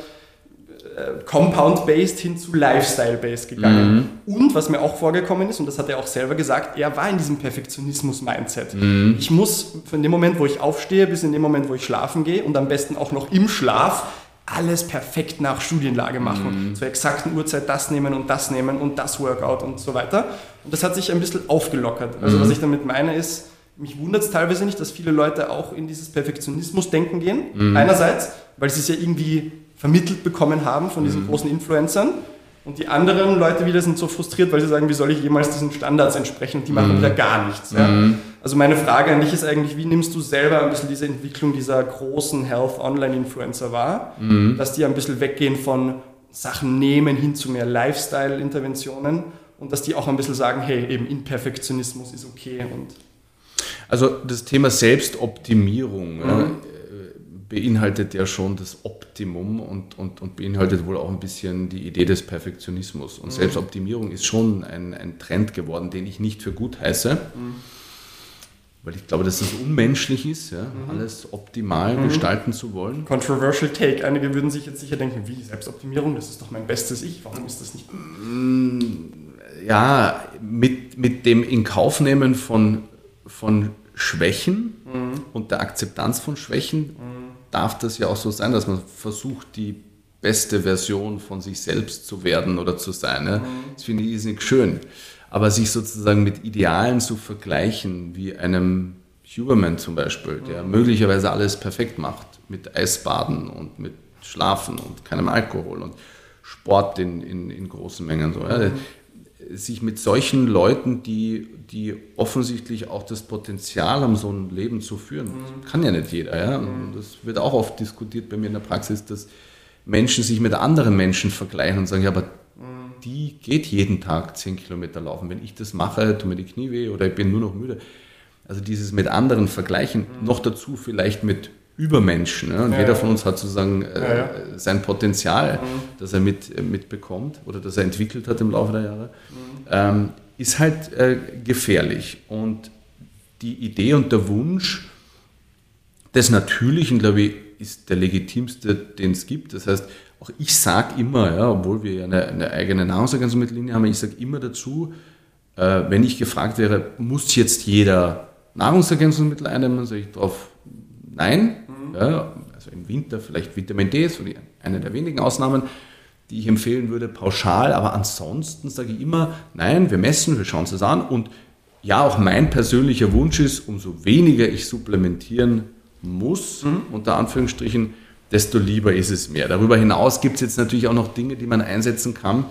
äh, Compound-based hin zu Lifestyle-based gegangen. Mhm. Und was mir auch vorgekommen ist, und das hat er auch selber gesagt, er war in diesem Perfektionismus-Mindset. Mhm. Ich muss von dem Moment, wo ich aufstehe, bis in dem Moment, wo ich schlafen gehe und am besten auch noch im Schlaf alles perfekt nach Studienlage machen. Mhm. Zur exakten Uhrzeit das nehmen und das nehmen und das Workout und so weiter. Und das hat sich ein bisschen aufgelockert. Also mhm. was ich damit meine ist, mich wundert es teilweise nicht, dass viele Leute auch in dieses Perfektionismus-Denken gehen. Mhm. Einerseits, weil sie es ja irgendwie vermittelt bekommen haben von diesen mhm. großen Influencern. Und die anderen Leute wieder sind so frustriert, weil sie sagen, wie soll ich jemals diesen Standards entsprechen? Und die machen mhm. wieder gar nichts. Ja? Also meine Frage an dich ist eigentlich, wie nimmst du selber ein bisschen diese Entwicklung dieser großen Health Online Influencer wahr, mhm. dass die ein bisschen weggehen von Sachen nehmen hin zu mehr Lifestyle Interventionen und dass die auch ein bisschen sagen, hey, eben Imperfektionismus ist okay und also das Thema Selbstoptimierung mhm. äh, beinhaltet ja schon das Optimum und, und, und beinhaltet wohl auch ein bisschen die Idee des Perfektionismus. Und mhm. Selbstoptimierung ist schon ein, ein Trend geworden, den ich nicht für gut heiße. Mhm weil ich glaube, dass es unmenschlich ist, ja, mhm. alles optimal mhm. gestalten zu wollen. Controversial Take. Einige würden sich jetzt sicher denken, wie Selbstoptimierung, das ist doch mein bestes Ich, warum ist das nicht? Mm, ja, mit, mit dem Inkaufnehmen von, von Schwächen mhm. und der Akzeptanz von Schwächen mhm. darf das ja auch so sein, dass man versucht, die beste Version von sich selbst zu werden oder zu sein. Ja. Mhm. Das finde ich nicht schön. Aber sich sozusagen mit Idealen zu vergleichen, wie einem Huberman zum Beispiel, der mhm. möglicherweise alles perfekt macht, mit Eisbaden und mit Schlafen und keinem Alkohol und Sport in, in, in großen Mengen. So, ja. Mhm. Sich mit solchen Leuten, die, die offensichtlich auch das Potenzial haben, so ein Leben zu führen, mhm. kann ja nicht jeder. Ja? Und das wird auch oft diskutiert bei mir in der Praxis, dass Menschen sich mit anderen Menschen vergleichen und sagen, ja, aber die geht jeden Tag 10 Kilometer laufen. Wenn ich das mache, tun mir die Knie weh oder ich bin nur noch müde. Also dieses mit anderen vergleichen, mhm. noch dazu vielleicht mit Übermenschen. Ne? Und ja, jeder von uns hat sozusagen äh, ja, sein Potenzial, mhm. das er mit, äh, mitbekommt oder das er entwickelt hat im Laufe der Jahre, mhm. ähm, ist halt äh, gefährlich. Und die Idee und der Wunsch des Natürlichen, glaube ich, ist der legitimste, den es gibt. Das heißt, auch ich sage immer, ja, obwohl wir ja eine, eine eigene Nahrungsergänzungsmittellinie haben, ich sage immer dazu, äh, wenn ich gefragt wäre, muss jetzt jeder Nahrungsergänzungsmittel einnehmen, sage ich darauf, nein. Mhm. Ja, also im Winter vielleicht Vitamin D, so die, eine der wenigen Ausnahmen, die ich empfehlen würde, pauschal. Aber ansonsten sage ich immer, nein, wir messen, wir schauen es an. Und ja, auch mein persönlicher Wunsch ist, umso weniger ich supplementieren muss, mhm. unter Anführungsstrichen, desto lieber ist es mir. Darüber hinaus gibt es jetzt natürlich auch noch Dinge, die man einsetzen kann.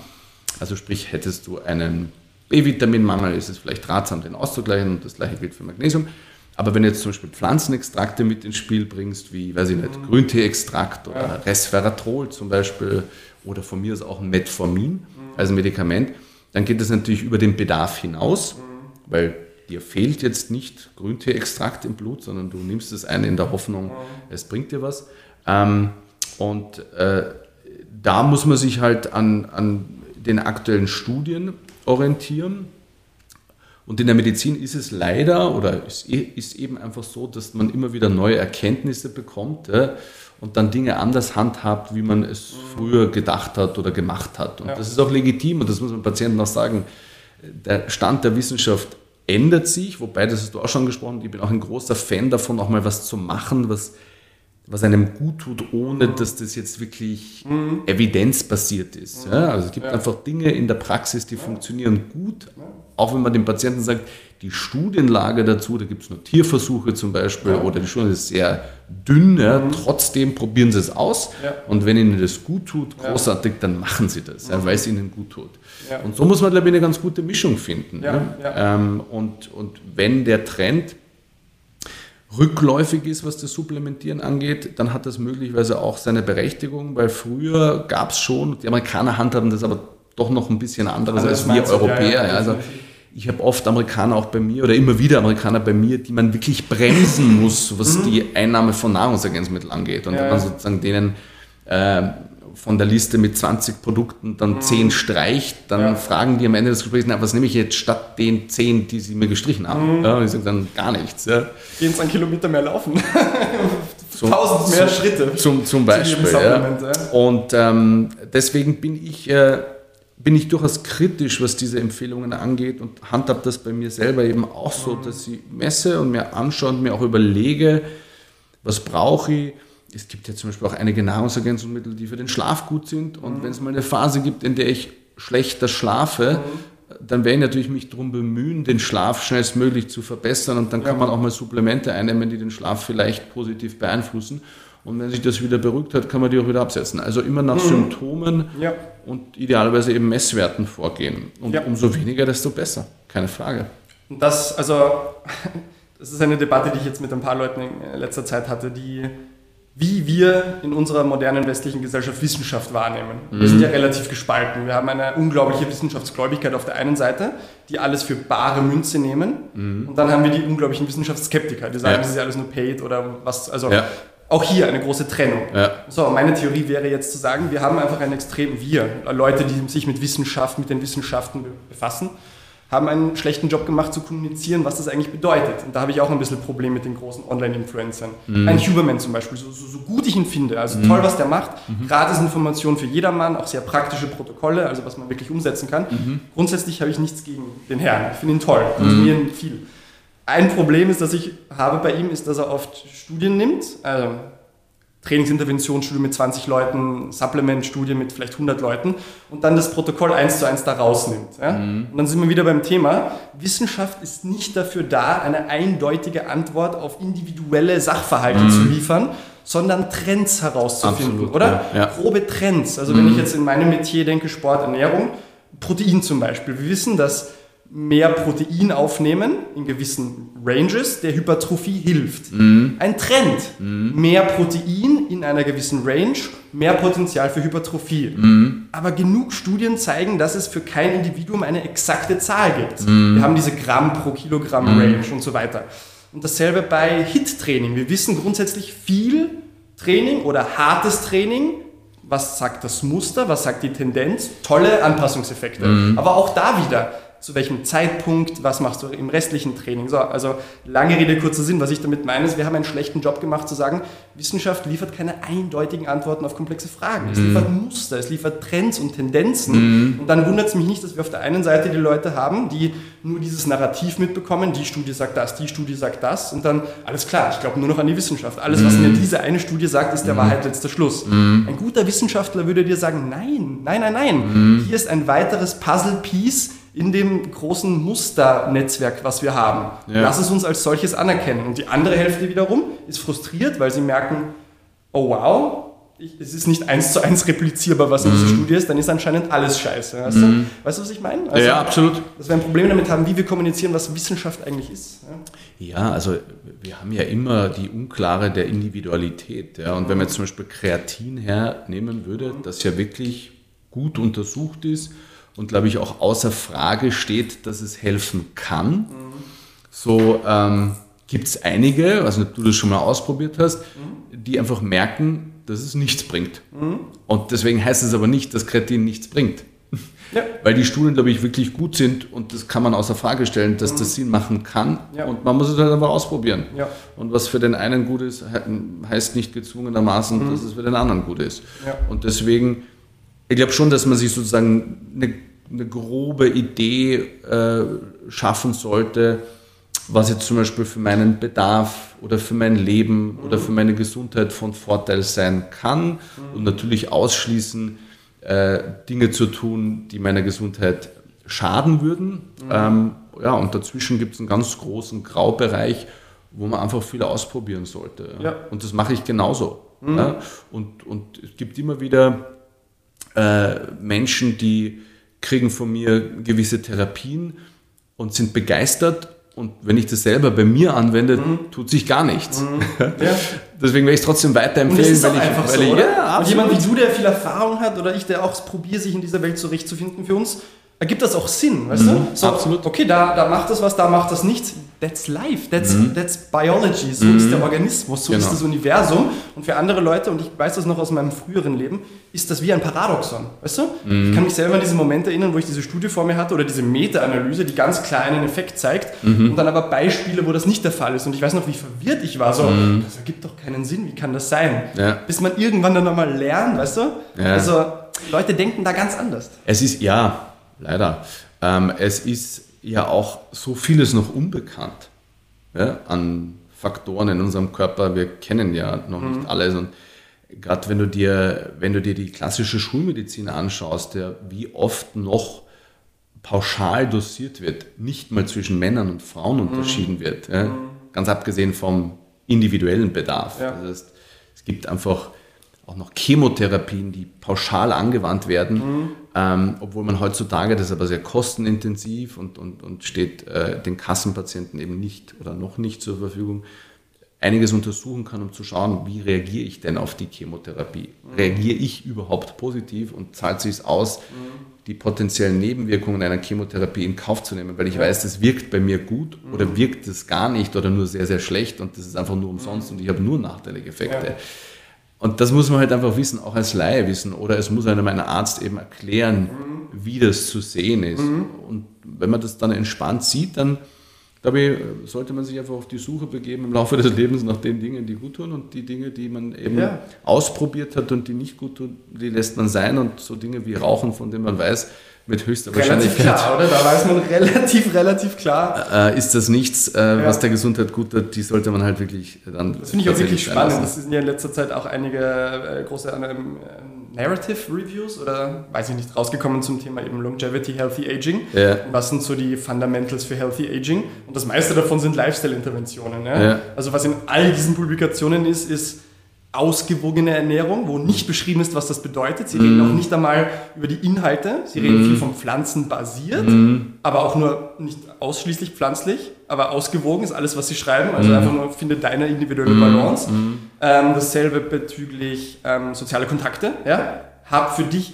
Also sprich, hättest du einen B-Vitaminmangel, ist es vielleicht ratsam, den auszugleichen und das gleiche gilt für Magnesium. Aber wenn du jetzt zum Beispiel Pflanzenextrakte mit ins Spiel bringst, wie, weiß ich nicht, mhm. Grünteeextrakt oder ja. Resveratrol zum Beispiel oder von mir ist auch Metformin mhm. als Medikament, dann geht das natürlich über den Bedarf hinaus, mhm. weil dir fehlt jetzt nicht Grünteeextrakt im Blut, sondern du nimmst es ein in der Hoffnung, es bringt dir was. Ähm, und äh, da muss man sich halt an, an den aktuellen Studien orientieren. Und in der Medizin ist es leider oder ist, ist eben einfach so, dass man immer wieder neue Erkenntnisse bekommt. Ja? und dann Dinge anders handhabt, wie man es früher gedacht hat oder gemacht hat. Und ja. das ist auch legitim und das muss man Patienten auch sagen. Der Stand der Wissenschaft ändert sich, wobei, das hast du auch schon gesprochen, ich bin auch ein großer Fan davon, auch mal was zu machen, was was einem gut tut, ohne dass das jetzt wirklich mhm. evidenzbasiert ist. Ja, also es gibt ja. einfach Dinge in der Praxis, die ja. funktionieren gut, auch wenn man dem Patienten sagt, die Studienlage dazu, da gibt es nur Tierversuche zum Beispiel oder die Studie ist sehr dünn, mhm. trotzdem probieren sie es aus und wenn ihnen das gut tut, großartig, dann machen sie das, mhm. weil es ihnen gut tut. Und so muss man, glaube ich, eine ganz gute Mischung finden. Ähm, und, und wenn der Trend rückläufig ist, was das Supplementieren angeht, dann hat das möglicherweise auch seine Berechtigung, weil früher gab es schon, die Amerikaner handhaben das aber doch noch ein bisschen anderes als wir Europäer. Ja, ja, also ich habe oft Amerikaner auch bei mir oder immer wieder Amerikaner bei mir, die man wirklich bremsen muss, was mhm. die Einnahme von Nahrungsergänzungsmitteln angeht. Und ja, wenn man sozusagen denen äh, von der Liste mit 20 Produkten dann mhm. 10 streicht, dann ja. fragen die am Ende des Gesprächs, na, was nehme ich jetzt statt den 10, die sie mir gestrichen haben? Mhm. Ja, und ich sage dann gar nichts. Ja. Gehen es einen Kilometer mehr laufen. zum, 1000 mehr zum, Schritte. Zum, zum Beispiel. Ja. Und ähm, deswegen bin ich, äh, bin ich durchaus kritisch, was diese Empfehlungen angeht und handhab das bei mir selber eben auch so, mhm. dass ich messe und mir anschaue und mir auch überlege, was brauche ich, es gibt ja zum Beispiel auch einige Nahrungsergänzungsmittel, die für den Schlaf gut sind. Und mhm. wenn es mal eine Phase gibt, in der ich schlechter schlafe, mhm. dann werde ich natürlich mich darum bemühen, den Schlaf schnellstmöglich zu verbessern. Und dann ja. kann man auch mal Supplemente einnehmen, die den Schlaf vielleicht positiv beeinflussen. Und wenn sich das wieder beruhigt hat, kann man die auch wieder absetzen. Also immer nach mhm. Symptomen ja. und idealerweise eben Messwerten vorgehen. Und ja. umso weniger, desto besser. Keine Frage. Und das, also, das ist eine Debatte, die ich jetzt mit ein paar Leuten in letzter Zeit hatte, die wie wir in unserer modernen westlichen Gesellschaft Wissenschaft wahrnehmen. Mhm. Wir sind ja relativ gespalten. Wir haben eine unglaubliche Wissenschaftsgläubigkeit auf der einen Seite, die alles für bare Münze nehmen. Mhm. Und dann haben wir die unglaublichen Wissenschaftsskeptiker, die sagen, ja. das ist ja alles nur paid oder was. Also ja. auch hier eine große Trennung. Ja. So, meine Theorie wäre jetzt zu sagen, wir haben einfach ein extrem Wir, Leute, die sich mit Wissenschaft, mit den Wissenschaften befassen haben einen schlechten Job gemacht zu kommunizieren, was das eigentlich bedeutet. Und da habe ich auch ein bisschen Problem mit den großen Online-Influencern. Mhm. Ein Huberman zum Beispiel, so, so, so, gut ich ihn finde, also mhm. toll, was der macht, mhm. gratis Informationen für jedermann, auch sehr praktische Protokolle, also was man wirklich umsetzen kann. Mhm. Grundsätzlich habe ich nichts gegen den Herrn. Ich finde ihn toll, konsumieren mhm. viel. Ein Problem ist, das ich habe bei ihm, ist, dass er oft Studien nimmt, also Trainingsinterventionsstudie mit 20 Leuten, Supplement-Studie mit vielleicht 100 Leuten und dann das Protokoll eins zu eins da rausnimmt. Ja? Mhm. Und dann sind wir wieder beim Thema, Wissenschaft ist nicht dafür da, eine eindeutige Antwort auf individuelle Sachverhalte mhm. zu liefern, sondern Trends herauszufinden, Absolut, oder? Ja, ja. Grobe Trends. Also mhm. wenn ich jetzt in meinem Metier denke, Sport, Ernährung, Protein zum Beispiel. Wir wissen, dass mehr Protein aufnehmen in gewissen Ranges der Hypertrophie hilft. Mhm. Ein Trend. Mhm. Mehr Protein in einer gewissen Range, mehr Potenzial für Hypertrophie. Mhm. Aber genug Studien zeigen, dass es für kein Individuum eine exakte Zahl gibt. Mhm. Wir haben diese Gramm pro Kilogramm mhm. Range und so weiter. Und dasselbe bei HIT-Training. Wir wissen grundsätzlich viel Training oder hartes Training was sagt das Muster, was sagt die Tendenz, tolle Anpassungseffekte. Mhm. Aber auch da wieder, zu welchem Zeitpunkt, was machst du im restlichen Training. So, also lange Rede, kurzer Sinn, was ich damit meine, ist, wir haben einen schlechten Job gemacht zu sagen, Wissenschaft liefert keine eindeutigen Antworten auf komplexe Fragen. Es mhm. liefert Muster, es liefert Trends und Tendenzen. Mhm. Und dann wundert es mich nicht, dass wir auf der einen Seite die Leute haben, die nur dieses Narrativ mitbekommen, die Studie sagt das, die Studie sagt das und dann, alles klar, ich glaube nur noch an die Wissenschaft. Alles, was mhm. mir diese eine Studie sagt, ist der mhm. Wahrheit letzter Schluss. Mhm. Ein guter Wissenschaftler würde dir sagen, nein, nein, nein, nein. Hier ist ein weiteres Puzzle-Piece, in dem großen Musternetzwerk, was wir haben. Ja. Lass es uns als solches anerkennen. Und die andere Hälfte wiederum ist frustriert, weil sie merken, oh wow, ich, es ist nicht eins zu eins replizierbar, was in dieser mhm. Studie ist, dann ist anscheinend alles scheiße. Weißt, mhm. du? weißt du, was ich meine? Also, ja, absolut. Dass wir ein Problem damit haben, wie wir kommunizieren, was Wissenschaft eigentlich ist. Ja, ja also wir haben ja immer die Unklare der Individualität. Ja? Und wenn man jetzt zum Beispiel Kreatin hernehmen würde, das ja wirklich gut untersucht ist, und glaube ich auch außer Frage steht, dass es helfen kann. Mhm. So ähm, gibt es einige, also ob du das schon mal ausprobiert hast, mhm. die einfach merken, dass es nichts bringt. Mhm. Und deswegen heißt es aber nicht, dass Kreatin nichts bringt. Ja. Weil die Studien, glaube ich, wirklich gut sind und das kann man außer Frage stellen, dass mhm. das Sinn machen kann ja. und man muss es halt einfach ausprobieren. Ja. Und was für den einen gut ist, heißt nicht gezwungenermaßen, mhm. dass es für den anderen gut ist. Und deswegen, ich glaube schon, dass man sich sozusagen eine, eine grobe Idee äh, schaffen sollte, was jetzt zum Beispiel für meinen Bedarf oder für mein Leben oder für meine Gesundheit von Vorteil sein kann und natürlich ausschließen, äh, Dinge zu tun, die meiner Gesundheit schaden würden. Mhm. Ähm, ja, und dazwischen gibt es einen ganz großen Graubereich, wo man einfach viel ausprobieren sollte. Ja. Und das mache ich genauso. Mhm. Ja? Und, und es gibt immer wieder äh, Menschen, die kriegen von mir gewisse Therapien und sind begeistert und wenn ich das selber bei mir anwende, mhm. tut sich gar nichts. Mhm. Ja. Deswegen werde ich es trotzdem weiterempfehlen. weil ich, einfach weil so, ich, ja, Und jemand wie du, der viel Erfahrung hat, oder ich, der auch probiert, sich in dieser Welt zurechtzufinden, für uns ergibt das auch Sinn, weißt mhm. du? So, Absolut. Okay, da, da macht das was, da macht das nichts that's life, that's, mhm. that's biology, so mhm. ist der Organismus, so genau. ist das Universum. Und für andere Leute, und ich weiß das noch aus meinem früheren Leben, ist das wie ein Paradoxon, weißt du? Mhm. Ich kann mich selber an diesen Moment erinnern, wo ich diese Studie vor mir hatte oder diese Meta-Analyse, die ganz klar einen Effekt zeigt mhm. und dann aber Beispiele, wo das nicht der Fall ist. Und ich weiß noch, wie verwirrt ich war, so, mhm. das ergibt doch keinen Sinn, wie kann das sein? Ja. Bis man irgendwann dann nochmal lernt, weißt du? Ja. Also Leute denken da ganz anders. Es ist, ja, leider. Ähm, es ist ja auch so vieles noch unbekannt ja, an Faktoren in unserem Körper. Wir kennen ja noch mhm. nicht alles. Und gerade wenn du dir, wenn du dir die klassische Schulmedizin anschaust, ja, wie oft noch pauschal dosiert wird, nicht mal zwischen Männern und Frauen mhm. unterschieden wird. Ja, mhm. ganz abgesehen vom individuellen Bedarf. Ja. Das heißt, es gibt einfach auch noch Chemotherapien, die pauschal angewandt werden, mhm. ähm, obwohl man heutzutage, das ist aber sehr kostenintensiv und, und, und steht äh, den Kassenpatienten eben nicht oder noch nicht zur Verfügung, einiges untersuchen kann, um zu schauen, wie reagiere ich denn auf die Chemotherapie? Mhm. Reagiere ich überhaupt positiv und zahlt sich es aus, mhm. die potenziellen Nebenwirkungen einer Chemotherapie in Kauf zu nehmen, weil ich weiß, das wirkt bei mir gut mhm. oder wirkt es gar nicht oder nur sehr, sehr schlecht und das ist einfach nur umsonst mhm. und ich habe nur nachteilige Effekte. Ja. Und das muss man halt einfach wissen, auch als Laie wissen. Oder es muss einem ein Arzt eben erklären, mhm. wie das zu sehen ist. Mhm. Und wenn man das dann entspannt sieht, dann glaube ich, sollte man sich einfach auf die Suche begeben im Laufe des Lebens nach den Dingen, die gut tun und die Dinge, die man eben ja. ausprobiert hat und die nicht gut tun, die lässt man sein. Und so Dinge wie Rauchen, von denen man weiß, mit höchster relativ Wahrscheinlichkeit. klar, oder? Da weiß man relativ, relativ klar. Äh, ist das nichts, äh, ja. was der Gesundheit gut tut, die sollte man halt wirklich dann. Das finde ich auch wirklich spannend. Es sind ja in letzter Zeit auch einige äh, große ähm, Narrative Reviews oder weiß ich nicht, rausgekommen zum Thema eben Longevity, Healthy Aging. Ja. Was sind so die Fundamentals für Healthy Aging? Und das meiste davon sind Lifestyle-Interventionen. Ja? Also was in all diesen Publikationen ist, ist ausgewogene Ernährung, wo nicht beschrieben ist, was das bedeutet. Sie mm. reden auch nicht einmal über die Inhalte. Sie mm. reden mhm. viel von Pflanzen basiert, mm. aber auch nur nicht ausschließlich pflanzlich, aber ausgewogen ist alles, was sie schreiben. Also mhm. einfach nur finde deine individuelle mhm. Balance. Ähm, dasselbe bezüglich ähm, soziale Kontakte. Ja? Hab für dich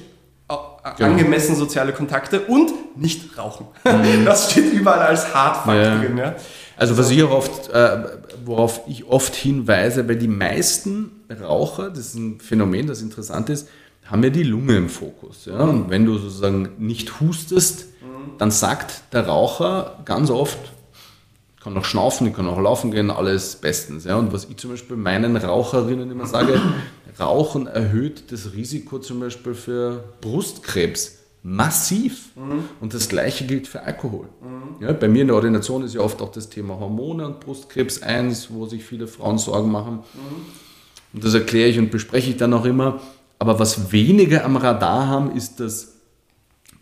genau. angemessen soziale Kontakte und nicht rauchen. Das steht überall als Hardfakt ja. drin. Ja? Also was ich auch oft, äh, worauf ich oft hinweise, weil die meisten Raucher, das ist ein Phänomen, das interessant ist, haben ja die Lunge im Fokus. Ja? Und wenn du sozusagen nicht hustest, dann sagt der Raucher ganz oft, ich kann auch schnaufen, ich kann auch laufen gehen, alles bestens. Ja? Und was ich zum Beispiel meinen Raucherinnen immer sage, Rauchen erhöht das Risiko zum Beispiel für Brustkrebs massiv. Mhm. Und das Gleiche gilt für Alkohol. Mhm. Ja, bei mir in der Ordination ist ja oft auch das Thema Hormone und Brustkrebs eins, wo sich viele Frauen Sorgen machen. Mhm. Und das erkläre ich und bespreche ich dann auch immer. Aber was wenige am Radar haben, ist das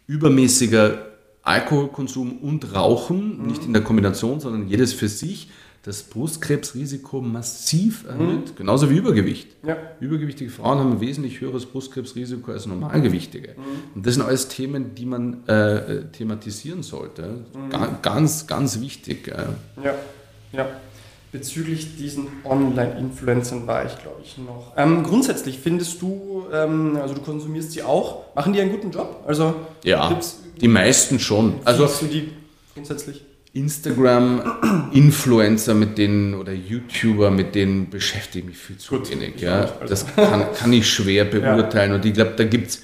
übermäßiger Alkoholkonsum und Rauchen, nicht in der Kombination, sondern jedes für sich das Brustkrebsrisiko massiv erhöht, mhm. genauso wie Übergewicht. Ja. Übergewichtige Frauen haben ein wesentlich höheres Brustkrebsrisiko als Normalgewichtige. Mhm. Und das sind alles Themen, die man äh, thematisieren sollte. Mhm. Ganz, ganz wichtig. Äh. Ja, ja. Bezüglich diesen Online-Influencern war ich, glaube ich, noch. Ähm, grundsätzlich findest du, ähm, also du konsumierst sie auch, machen die einen guten Job? Also ja, die meisten schon. Also du die grundsätzlich? Instagram-Influencer mit denen oder YouTuber, mit denen beschäftige ich mich viel zu Gut, wenig. Ja. Das kann, kann ich schwer beurteilen. Ja. Und ich glaube, da gibt es,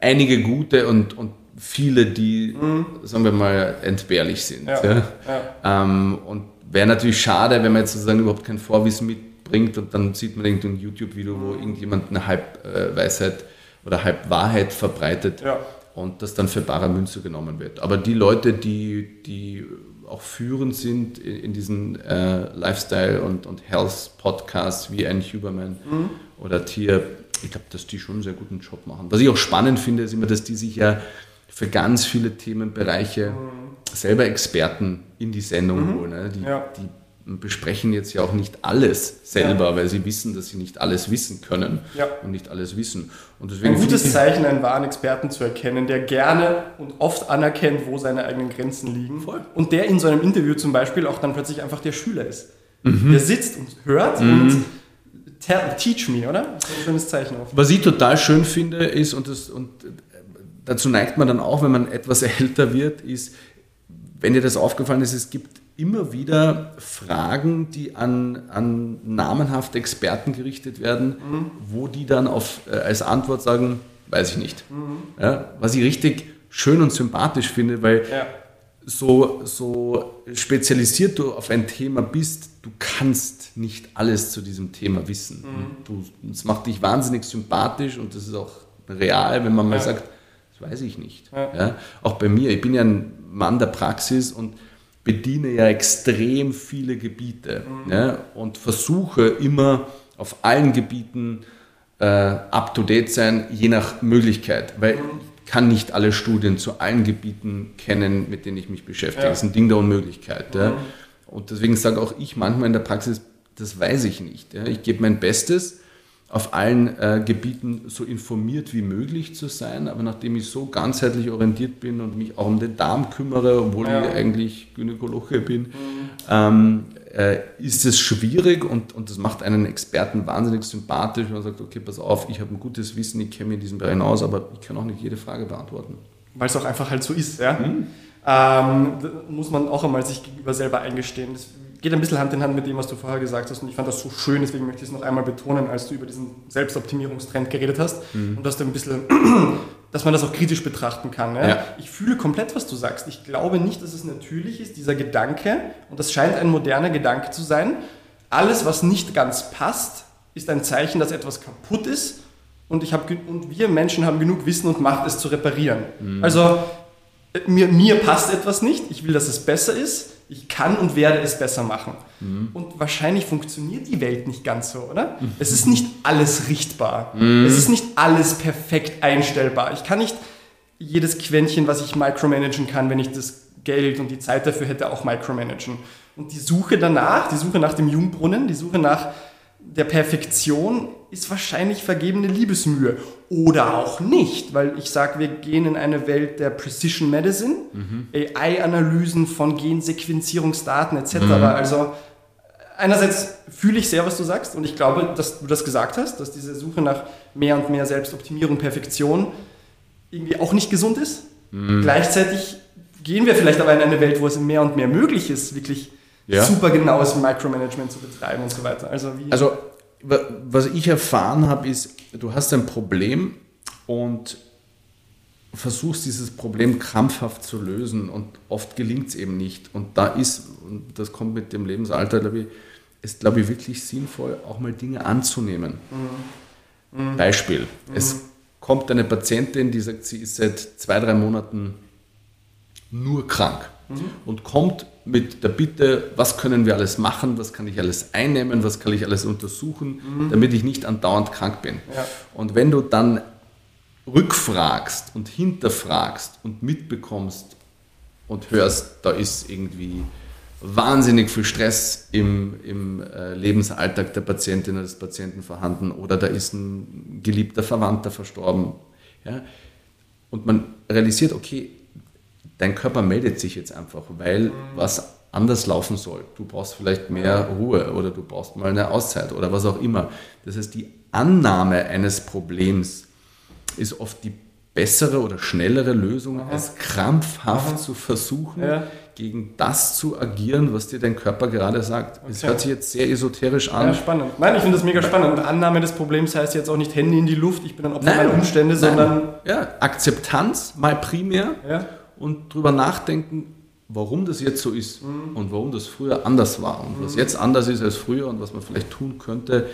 einige gute und, und viele, die, mhm. sagen wir mal, entbehrlich sind. Ja. Ja. Ja. Ähm, und wäre natürlich schade, wenn man jetzt sozusagen überhaupt kein Vorwissen mitbringt und dann sieht man irgendein YouTube-Video, wo irgendjemand eine Halbweisheit oder Halbwahrheit verbreitet und das dann für bare Münze genommen wird. Aber die Leute, die, die auch führend sind in, in diesen äh, Lifestyle- und, und Health-Podcasts wie ein Huberman mhm. oder Tier, ich glaube, dass die schon einen sehr guten Job machen. Was ich auch spannend finde, ist immer, dass die sich ja für ganz viele Themenbereiche mhm. selber Experten in die Sendung mhm. holen. Ne? Die, ja. die, besprechen jetzt ja auch nicht alles selber, ja. weil sie wissen, dass sie nicht alles wissen können ja. und nicht alles wissen. Und deswegen ein gutes Zeichen, einen wahren Experten zu erkennen, der gerne und oft anerkennt, wo seine eigenen Grenzen liegen. Voll. Und der in so einem Interview zum Beispiel auch dann plötzlich einfach der Schüler ist. Mhm. Der sitzt und hört mhm. und teach me, oder? Das ist ein schönes Zeichen. Oft. Was ich total schön finde, ist, und, das, und dazu neigt man dann auch, wenn man etwas älter wird, ist, wenn dir das aufgefallen ist, es gibt immer wieder Fragen, die an, an namenhafte Experten gerichtet werden, mhm. wo die dann auf, äh, als Antwort sagen, weiß ich nicht. Mhm. Ja, was ich richtig schön und sympathisch finde, weil ja. so, so spezialisiert du auf ein Thema bist, du kannst nicht alles zu diesem Thema wissen. Mhm. Du, das macht dich wahnsinnig sympathisch und das ist auch real, wenn man mal ja. sagt, das weiß ich nicht. Auch bei mir, ich bin ja ein Mann der Praxis und bediene ja extrem viele Gebiete mhm. ja, und versuche immer auf allen Gebieten äh, up-to-date sein, je nach Möglichkeit, weil mhm. ich kann nicht alle Studien zu allen Gebieten kennen, mit denen ich mich beschäftige. Ja. Das ist ein Ding der Unmöglichkeit. Mhm. Ja. Und deswegen sage auch ich manchmal in der Praxis, das weiß ich nicht. Ich gebe mein Bestes, auf allen äh, Gebieten so informiert wie möglich zu sein. Aber nachdem ich so ganzheitlich orientiert bin und mich auch um den Darm kümmere, obwohl ja. ich eigentlich Gynäkologe bin, mhm. ähm, äh, ist es schwierig und, und das macht einen Experten wahnsinnig sympathisch, wenn man sagt, okay, pass auf, ich habe ein gutes Wissen, ich kenne mich in diesem Bereich aus, aber ich kann auch nicht jede Frage beantworten. Weil es auch einfach halt so ist, ja. Mhm. Ähm, muss man auch einmal sich gegenüber selber eingestehen. Das geht ein bisschen Hand in Hand mit dem, was du vorher gesagt hast. Und ich fand das so schön, deswegen möchte ich es noch einmal betonen, als du über diesen Selbstoptimierungstrend geredet hast. Mhm. Und dass du ein bisschen, dass man das auch kritisch betrachten kann. Ne? Ja. Ich fühle komplett, was du sagst. Ich glaube nicht, dass es natürlich ist, dieser Gedanke, und das scheint ein moderner Gedanke zu sein, alles, was nicht ganz passt, ist ein Zeichen, dass etwas kaputt ist. Und, ich hab, und wir Menschen haben genug Wissen und Macht, es zu reparieren. Mhm. Also äh, mir, mir passt etwas nicht, ich will, dass es besser ist ich kann und werde es besser machen. Mhm. Und wahrscheinlich funktioniert die Welt nicht ganz so, oder? Mhm. Es ist nicht alles richtbar. Mhm. Es ist nicht alles perfekt einstellbar. Ich kann nicht jedes Quäntchen, was ich micromanagen kann, wenn ich das Geld und die Zeit dafür hätte, auch micromanagen. Und die Suche danach, die Suche nach dem Jungbrunnen, die Suche nach der Perfektion ist wahrscheinlich vergebene Liebesmühe. Oder auch nicht, weil ich sage, wir gehen in eine Welt der Precision Medicine, mhm. AI-Analysen von Gensequenzierungsdaten etc. Mhm. Also einerseits fühle ich sehr, was du sagst und ich glaube, dass du das gesagt hast, dass diese Suche nach mehr und mehr Selbstoptimierung, Perfektion irgendwie auch nicht gesund ist. Mhm. Gleichzeitig gehen wir vielleicht aber in eine Welt, wo es mehr und mehr möglich ist, wirklich ja. super genaues Micromanagement zu betreiben und so weiter. Also, also was ich erfahren habe, ist, du hast ein Problem und versuchst dieses Problem krampfhaft zu lösen und oft gelingt es eben nicht. Und da ist, und das kommt mit dem Lebensalter, glaube ich, ist, glaube ich, wirklich sinnvoll, auch mal Dinge anzunehmen. Mhm. Mhm. Beispiel. Mhm. Es kommt eine Patientin, die sagt, sie ist seit zwei, drei Monaten nur krank mhm. und kommt mit der Bitte, was können wir alles machen, was kann ich alles einnehmen, was kann ich alles untersuchen, mhm. damit ich nicht andauernd krank bin. Ja. Und wenn du dann rückfragst und hinterfragst und mitbekommst und hörst, da ist irgendwie wahnsinnig viel Stress im, im äh, Lebensalltag der Patientin oder des Patienten vorhanden oder da ist ein geliebter Verwandter verstorben. Ja? Und man realisiert, okay, dein Körper meldet sich jetzt einfach, weil was anders laufen soll. Du brauchst vielleicht mehr Ruhe oder du brauchst mal eine Auszeit oder was auch immer. Das heißt, die Annahme eines Problems ist oft die bessere oder schnellere Lösung, Aha. als krampfhaft Aha. zu versuchen, ja. gegen das zu agieren, was dir dein Körper gerade sagt. Es okay. hört sich jetzt sehr esoterisch an. Ja, spannend. Nein, ich finde das mega spannend. Und Annahme des Problems heißt jetzt auch nicht Hände in die Luft, ich bin dann Opfer meiner Umstände, sondern... Ja, Akzeptanz mal primär ja. Und drüber nachdenken, warum das jetzt so ist mhm. und warum das früher anders war und mhm. was jetzt anders ist als früher und was man vielleicht tun könnte,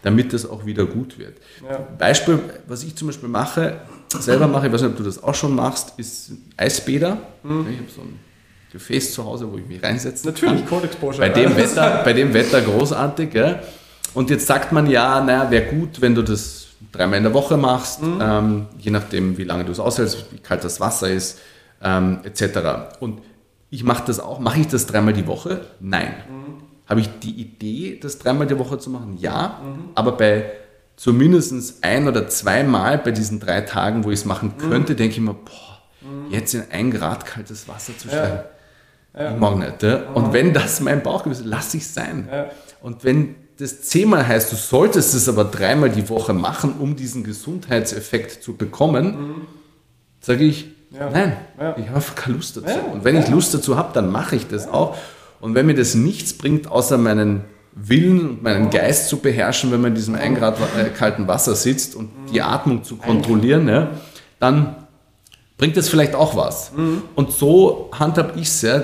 damit das auch wieder gut wird. Ja. Beispiel, was ich zum Beispiel mache, selber mache, ich weiß nicht, ob du das auch schon machst, ist Eisbäder. Mhm. Ich habe so ein Gefäß zu Hause, wo ich mich reinsetze. Natürlich, Cold Exposure. Bei dem, Wetter, bei dem Wetter großartig. Gell? Und jetzt sagt man ja, naja, wäre gut, wenn du das dreimal in der Woche machst, mhm. ähm, je nachdem, wie lange du es aushältst, wie kalt das Wasser ist, ähm, etc. Und ich mache das auch. Mache ich das dreimal die Woche? Nein. Mhm. Habe ich die Idee, das dreimal die Woche zu machen? Ja. Mhm. Aber bei zumindest ein oder zweimal bei diesen drei Tagen, wo ich es machen mhm. könnte, denke ich mir, boah, mhm. jetzt in ein Grad kaltes Wasser zu steigen. Ja. Ja. Ich mag nicht. Ja? Und mhm. wenn das mein Bauchgefühl ist, lass ich es sein. Und wenn das zehnmal heißt, du solltest es aber dreimal die Woche machen, um diesen Gesundheitseffekt zu bekommen, mhm. sage ich, ja. Nein, ja. ich habe keine Lust dazu. Ja. Und wenn ich Lust dazu habe, dann mache ich das auch. Und wenn mir das nichts bringt, außer meinen Willen und meinen Geist zu beherrschen, wenn man in diesem 1 Grad äh, kalten Wasser sitzt und die. Atmung zu kontrollieren, ja, dann bringt das vielleicht auch was. Mhm. Und so handhab ich es ja.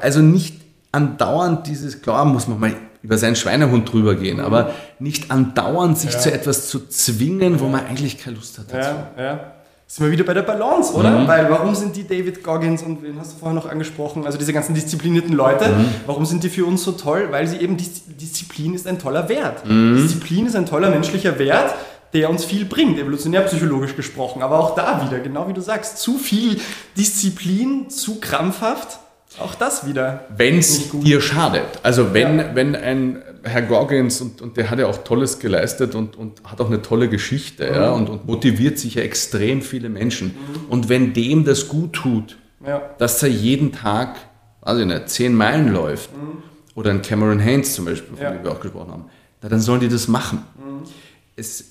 Also nicht andauernd dieses, klar muss man mal über seinen Schweinehund drüber gehen, mhm. aber nicht andauernd sich zu etwas zu zwingen, wo man eigentlich keine Lust hat dazu. Ja, ja sind wir wieder bei der Balance, oder? Mhm. Weil warum sind die David Goggins und wen hast du vorher noch angesprochen, also diese ganzen disziplinierten Leute, mhm. warum sind die für uns so toll? Weil sie eben, Disziplin ist ein toller Wert. Mhm. Disziplin ist ein toller menschlicher Wert, der uns viel bringt, evolutionär psychologisch gesprochen. Aber auch da wieder, genau wie du sagst, zu viel Disziplin, zu krampfhaft, auch das wieder. Wenn es dir schadet. Also wenn, ja. wenn ein Herr Gorgens, und, und der hat ja auch Tolles geleistet und, und hat auch eine tolle Geschichte mhm. ja, und, und motiviert sicher extrem viele Menschen. Mhm. Und wenn dem das gut tut, ja. dass er jeden Tag, also nicht, zehn Meilen läuft, mhm. oder ein Cameron Haynes zum Beispiel, von ja. dem wir auch gesprochen haben, dann sollen die das machen. Mhm. Es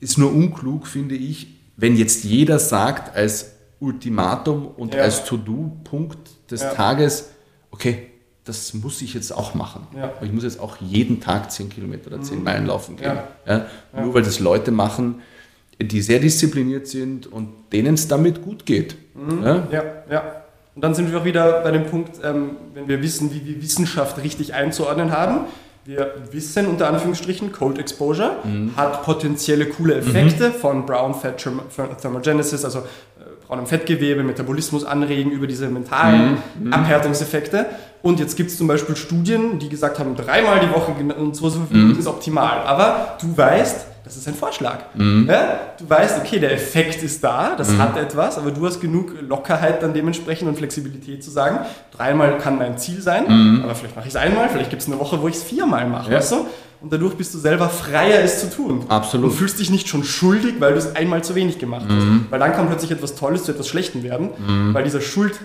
ist nur unklug, finde ich, wenn jetzt jeder sagt als Ultimatum und ja. als To-Do-Punkt des Tages, okay, das muss ich jetzt auch machen. Ja. Ich muss jetzt auch jeden Tag 10 Kilometer oder 10 mhm. Meilen laufen gehen. Ja. Ja. Nur weil das Leute machen, die sehr diszipliniert sind und denen es damit gut geht. Mhm. Ja? ja, Und dann sind wir auch wieder bei dem Punkt, ähm, wenn wir wissen, wie wir Wissenschaft richtig einzuordnen haben. Wir wissen unter Anführungsstrichen, Cold Exposure mhm. hat potenzielle coole Effekte mhm. von Brown Fat Thermogenesis, also braunem Fettgewebe, Metabolismus anregen über diese mentalen mhm. Abhärtungseffekte. Und jetzt gibt es zum Beispiel Studien, die gesagt haben, dreimal die Woche und so mhm. ist optimal. Aber du weißt, das ist ein Vorschlag. Mhm. Ja? Du weißt, okay, der Effekt ist da, das mhm. hat etwas, aber du hast genug Lockerheit dann dementsprechend und Flexibilität zu sagen, dreimal kann mein Ziel sein, mhm. aber vielleicht mache ich es einmal, vielleicht gibt es eine Woche, wo ich es viermal mache. Ja. Weißt du? Und dadurch bist du selber freier, es zu tun. Absolut. Und fühlst dich nicht schon schuldig, weil du es einmal zu wenig gemacht hast. Mhm. Weil dann kann plötzlich etwas Tolles zu etwas Schlechtem werden, mhm. weil dieser Schuld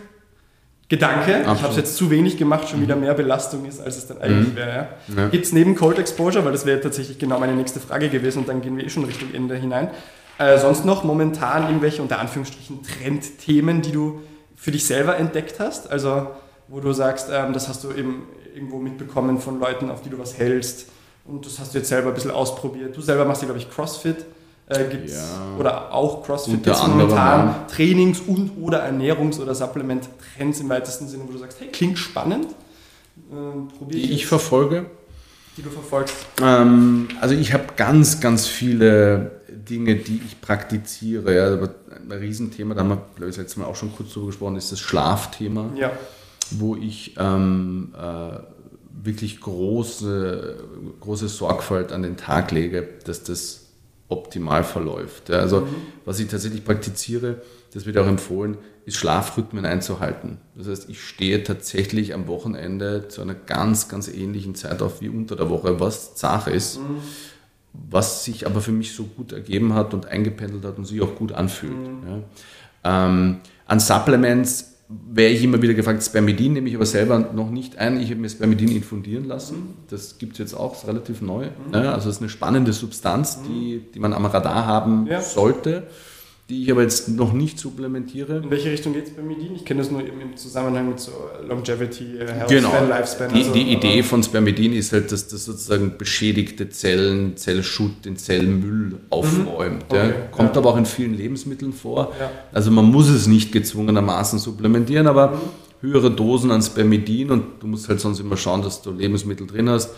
Gedanke, Absolut. ich habe es jetzt zu wenig gemacht, schon wieder mehr Belastung ist, als es dann eigentlich mhm. wäre. Ja. Ja. Gibt es neben Cold Exposure, weil das wäre tatsächlich genau meine nächste Frage gewesen und dann gehen wir eh schon Richtung Ende hinein, äh, sonst noch momentan irgendwelche unter Anführungsstrichen Trendthemen, die du für dich selber entdeckt hast? Also wo du sagst, ähm, das hast du eben irgendwo mitbekommen von Leuten, auf die du was hältst und das hast du jetzt selber ein bisschen ausprobiert. Du selber machst ja, glaube ich, CrossFit äh, gibt es ja. oder auch CrossFit jetzt momentan ja. Trainings- und oder Ernährungs- oder Supplement-Trends im weitesten Sinne, wo du sagst, hey, klingt spannend. Äh, die ich, ich verfolge. Die du verfolgst. Ähm, also ich habe ganz, ganz viele Dinge, die ich praktiziere. Ja, aber ein Riesenthema, da haben wir, glaube ich, das letzte Mal auch schon kurz drüber gesprochen, ist das Schlafthema. Ja. Wo ich ähm, äh, wirklich große, große Sorgfalt an den Tag lege, dass das optimal verläuft. Also mhm. was ich tatsächlich praktiziere, das wird auch empfohlen, ist Schlafrhythmen einzuhalten. Das heißt, ich stehe tatsächlich am Wochenende zu einer ganz, ganz ähnlichen Zeit auf wie unter der Woche, was Sache ist, mhm. was sich aber für mich so gut ergeben hat und eingependelt hat und sich auch gut anfühlt. Mhm. Ja. Ähm, an Supplements wäre ich immer wieder gefragt, Spermidin nehme ich aber selber noch nicht ein. Ich habe mir Spermidin infundieren lassen. Das gibt es jetzt auch, ist relativ neu. Mhm. also es ist eine spannende Substanz, die, die man am Radar haben ja. sollte. Die ich aber jetzt noch nicht supplementiere. In welche Richtung geht Spermidin? Ich kenne das nur im Zusammenhang mit so Longevity, äh, Health genau. Span, Lifespan. Die, also, die Idee von Spermidin ist halt, dass das sozusagen beschädigte Zellen, Zellschutt, den Zellmüll mhm. aufräumt. Mhm. Okay. Ja. Kommt ja. aber auch in vielen Lebensmitteln vor. Ja. Also man muss es nicht gezwungenermaßen supplementieren, aber mhm. höhere Dosen an Spermidin und du musst halt sonst immer schauen, dass du Lebensmittel drin hast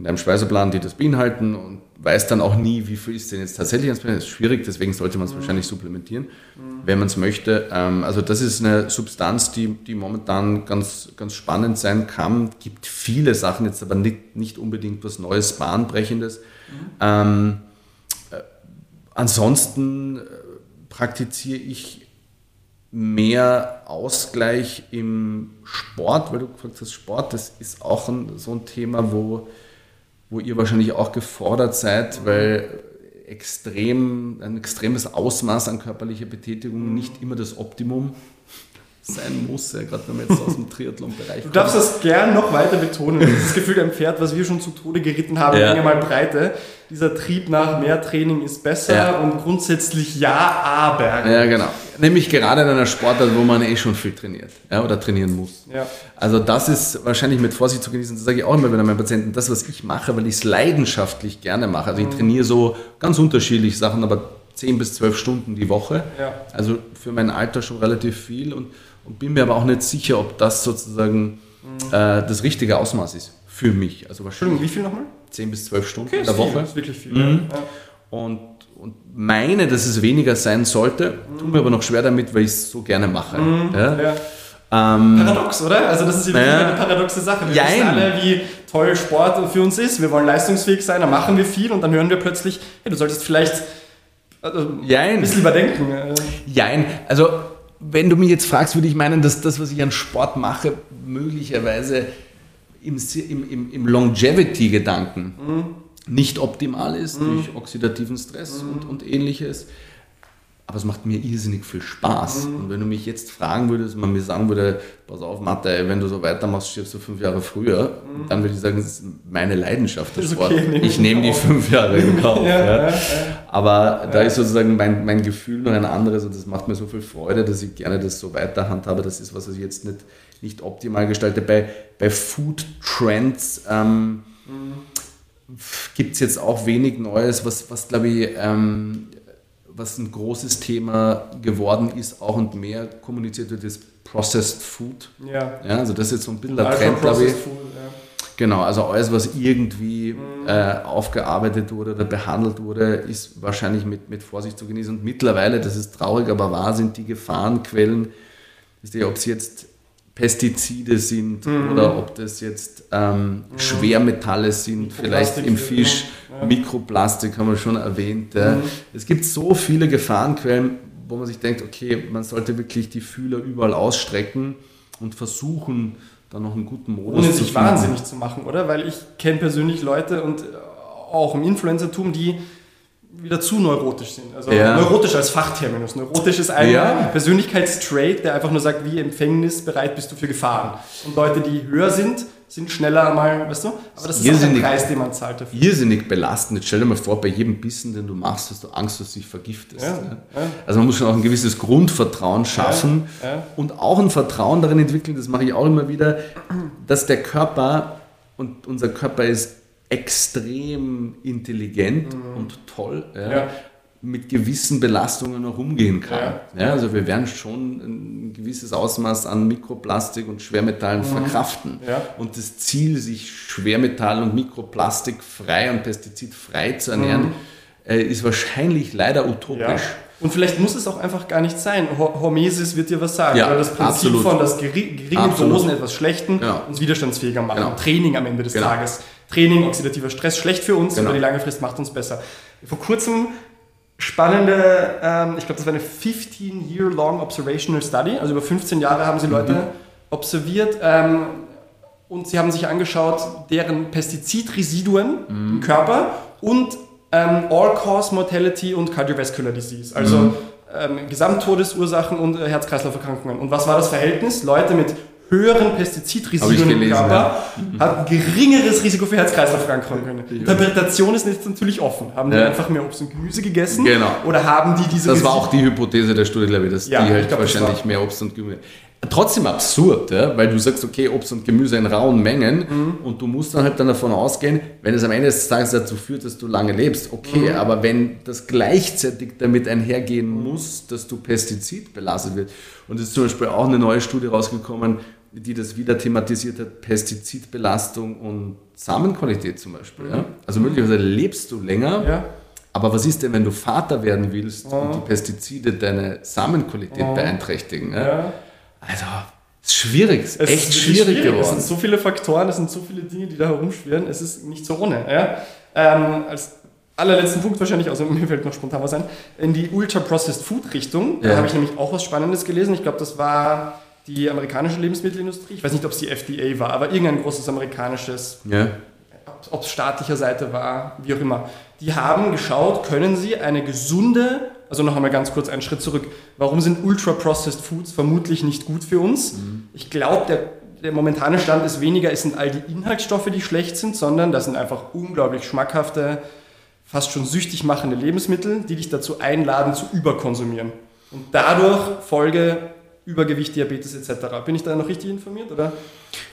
in deinem Speiseplan, die das beinhalten und weißt dann auch nie, wie viel ist denn jetzt tatsächlich ans Das ist schwierig, deswegen sollte man es mhm. wahrscheinlich supplementieren, mhm. wenn man es möchte. Ähm, also das ist eine Substanz, die, die momentan ganz, ganz spannend sein kann. Gibt viele Sachen, jetzt aber nicht, nicht unbedingt was Neues, Bahnbrechendes. Mhm. Ähm, äh, ansonsten äh, praktiziere ich mehr Ausgleich im Sport, weil du gefragt hast, Sport, das ist auch ein, so ein Thema, wo wo ihr wahrscheinlich auch gefordert seid, weil extrem, ein extremes Ausmaß an körperlicher Betätigung nicht immer das Optimum sein muss, ja, gerade wenn man jetzt aus dem Triathlon-Bereich Du darfst das gern noch weiter betonen. Das Gefühl, ein Pferd, was wir schon zu Tode geritten haben, ja. Länge mal Breite. Dieser Trieb nach mehr Training ist besser ja. und grundsätzlich ja, aber. Ja, genau. Nämlich gerade in einer Sportart, wo man eh schon viel trainiert ja, oder trainieren muss. Ja. Also das ist wahrscheinlich mit Vorsicht zu genießen. Das sage ich auch immer wieder meinen Patienten. Das, was ich mache, weil ich es leidenschaftlich gerne mache. Also ich mhm. trainiere so ganz unterschiedliche Sachen, aber 10 bis 12 Stunden die Woche. Ja. Also für mein Alter schon relativ viel und und bin mir aber auch nicht sicher, ob das sozusagen mhm. äh, das richtige Ausmaß ist für mich. Also Entschuldigung, wie viel nochmal? 10 bis 12 Stunden okay, in der Woche. Das ist wirklich viel. Mhm. Ja. Und, und meine, dass es weniger sein sollte, mhm. tue mir aber noch schwer damit, weil ich es so gerne mache. Mhm. Ja? Ja. Ähm, Paradox, oder? Also das ist ja äh, eine paradoxe Sache. Wir jein. wissen alle, wie toll Sport für uns ist. Wir wollen leistungsfähig sein, dann machen wir viel und dann hören wir plötzlich, hey, du solltest vielleicht also, ein bisschen überdenken. Jein, also wenn du mich jetzt fragst, würde ich meinen, dass das, was ich an Sport mache, möglicherweise im, im, im Longevity-Gedanken mhm. nicht optimal ist, mhm. durch oxidativen Stress mhm. und, und ähnliches aber es macht mir irrsinnig viel Spaß. Mhm. Und wenn du mich jetzt fragen würdest, man mir sagen würde, pass auf, Mathe, wenn du so weitermachst, stirbst du fünf Jahre früher, mhm. dann würde ich sagen, das ist meine Leidenschaft, der Sport. Okay, nehm ich nehme die fünf Jahre in Kauf. ja, ja. Ja, aber da ist sozusagen mein, mein Gefühl noch ein anderes und das macht mir so viel Freude, dass ich gerne das so weiter handhabe. Das ist, was ich jetzt nicht, nicht optimal gestalte. Bei, bei Food Trends ähm, mhm. gibt es jetzt auch wenig Neues, was, was glaube ich, ähm, was ein großes Thema geworden ist, auch und mehr kommuniziert wird, ist Processed Food. Ja. ja also das ist jetzt so ein bisschen der Trend, glaube ich. Food, ja. Genau, also alles, was irgendwie mhm. äh, aufgearbeitet wurde oder behandelt wurde, ist wahrscheinlich mit, mit Vorsicht zu genießen. Und mittlerweile, das ist traurig, aber wahr, sind die Gefahrenquellen, ob es jetzt Pestizide sind mhm. oder ob das jetzt ähm, mhm. Schwermetalle sind, vielleicht im Fisch, ja. Mikroplastik haben wir schon erwähnt. Mhm. Es gibt so viele Gefahrenquellen, wo man sich denkt, okay, man sollte wirklich die Fühler überall ausstrecken und versuchen, da noch einen guten Modus Ohne sich wahnsinnig zu machen, oder? Weil ich kenne persönlich Leute und auch im Influencertum, die wieder zu neurotisch sind. Also ja. neurotisch als Fachterminus. Neurotisch ist ein ja. Persönlichkeitstrait, der einfach nur sagt, wie empfängnisbereit bist du für Gefahren. Und Leute, die höher sind, sind schneller mal, weißt du? Aber das ist irrsinnig, auch ein Preis, den man zahlt dafür. Irrsinnig belastend. Jetzt stell dir mal vor, bei jedem Bissen, den du machst, hast du Angst, dass du dich vergiftest. Ja. Also man muss schon auch ein gewisses Grundvertrauen schaffen und auch ein Vertrauen darin entwickeln, das mache ich auch immer wieder, dass der Körper und unser Körper ist extrem intelligent mhm. und toll, ja, ja. mit gewissen Belastungen auch umgehen kann. Ja. also wir werden schon ein gewisses Ausmaß an Mikroplastik und Schwermetallen mhm. verkraften. Und das Ziel, sich Schwermetall und Mikroplastik frei und pestizidfrei zu ernähren, mhm. Äh, ist wahrscheinlich leider utopisch. Und vielleicht muss es auch einfach gar nicht sein. Hormesis wird dir was sagen. Ja, Oder das Prinzip absolut. von das geringe Dosen etwas Schlechten ja. uns widerstandsfähiger machen. Genau. Training am Ende des genau. Tages. Training, oxidativer Stress schlecht für uns, genau. aber die lange Frist macht uns besser. Vor kurzem spannende, ähm, ich glaube, das war eine 15-year-long observational study, also über 15 Jahre haben sie mhm. Leute mhm. observiert ähm, und sie haben sich angeschaut, deren Pestizidresiduen mhm. im Körper und ähm, All-Cause Mortality und Cardiovascular Disease, also mhm. ähm, Gesamttodesursachen und äh, Herz-Kreislauf-Erkrankungen. Und was war das Verhältnis? Leute mit höheren Pestizidrisiken im Körper, ja. hat geringeres Risiko für Herz-Kreislauf-Erkrankungen. Interpretation ist jetzt natürlich offen. Haben die ja. einfach mehr Obst und Gemüse gegessen? Genau. Oder haben die diese... Das war auch die Hypothese der Studie, glaube ich, dass ja, die halt glaub, wahrscheinlich mehr Obst und Gemüse trotzdem absurd, ja? weil du sagst, okay, Obst und Gemüse in rauen Mengen mhm. und du musst dann halt dann davon ausgehen, wenn es am Ende des Tages dazu führt, dass du lange lebst, okay, mhm. aber wenn das gleichzeitig damit einhergehen muss, dass du Pestizid belastet wird und es ist zum Beispiel auch eine neue Studie rausgekommen, die das wieder thematisiert hat, Pestizidbelastung und Samenqualität zum Beispiel. Mhm. Ja? Also möglicherweise lebst du länger, ja. aber was ist denn, wenn du Vater werden willst und die Pestizide deine Samenqualität beeinträchtigen? Ja? Also, ist schwierig, es ist echt schwierig, schwierig, geworden. Es sind so viele Faktoren, es sind so viele Dinge, die da herumschwirren. Es ist nicht so ohne. Ja? Ähm, als allerletzten Punkt wahrscheinlich, außer mir fällt noch spontan was ein, in die Ultra-Processed Food-Richtung. Ja. Da habe ich nämlich auch was Spannendes gelesen. Ich glaube, das war die amerikanische Lebensmittelindustrie. Ich weiß nicht, ob es die FDA war, aber irgendein großes amerikanisches, ja. ob es staatlicher Seite war, wie auch immer. Die haben geschaut, können sie eine gesunde also noch einmal ganz kurz einen Schritt zurück. Warum sind Ultra-Processed Foods vermutlich nicht gut für uns? Mhm. Ich glaube, der, der momentane Stand ist weniger, es sind all die Inhaltsstoffe, die schlecht sind, sondern das sind einfach unglaublich schmackhafte, fast schon süchtig machende Lebensmittel, die dich dazu einladen, zu überkonsumieren. Und dadurch Folge Übergewicht, Diabetes etc. Bin ich da noch richtig informiert? Oder?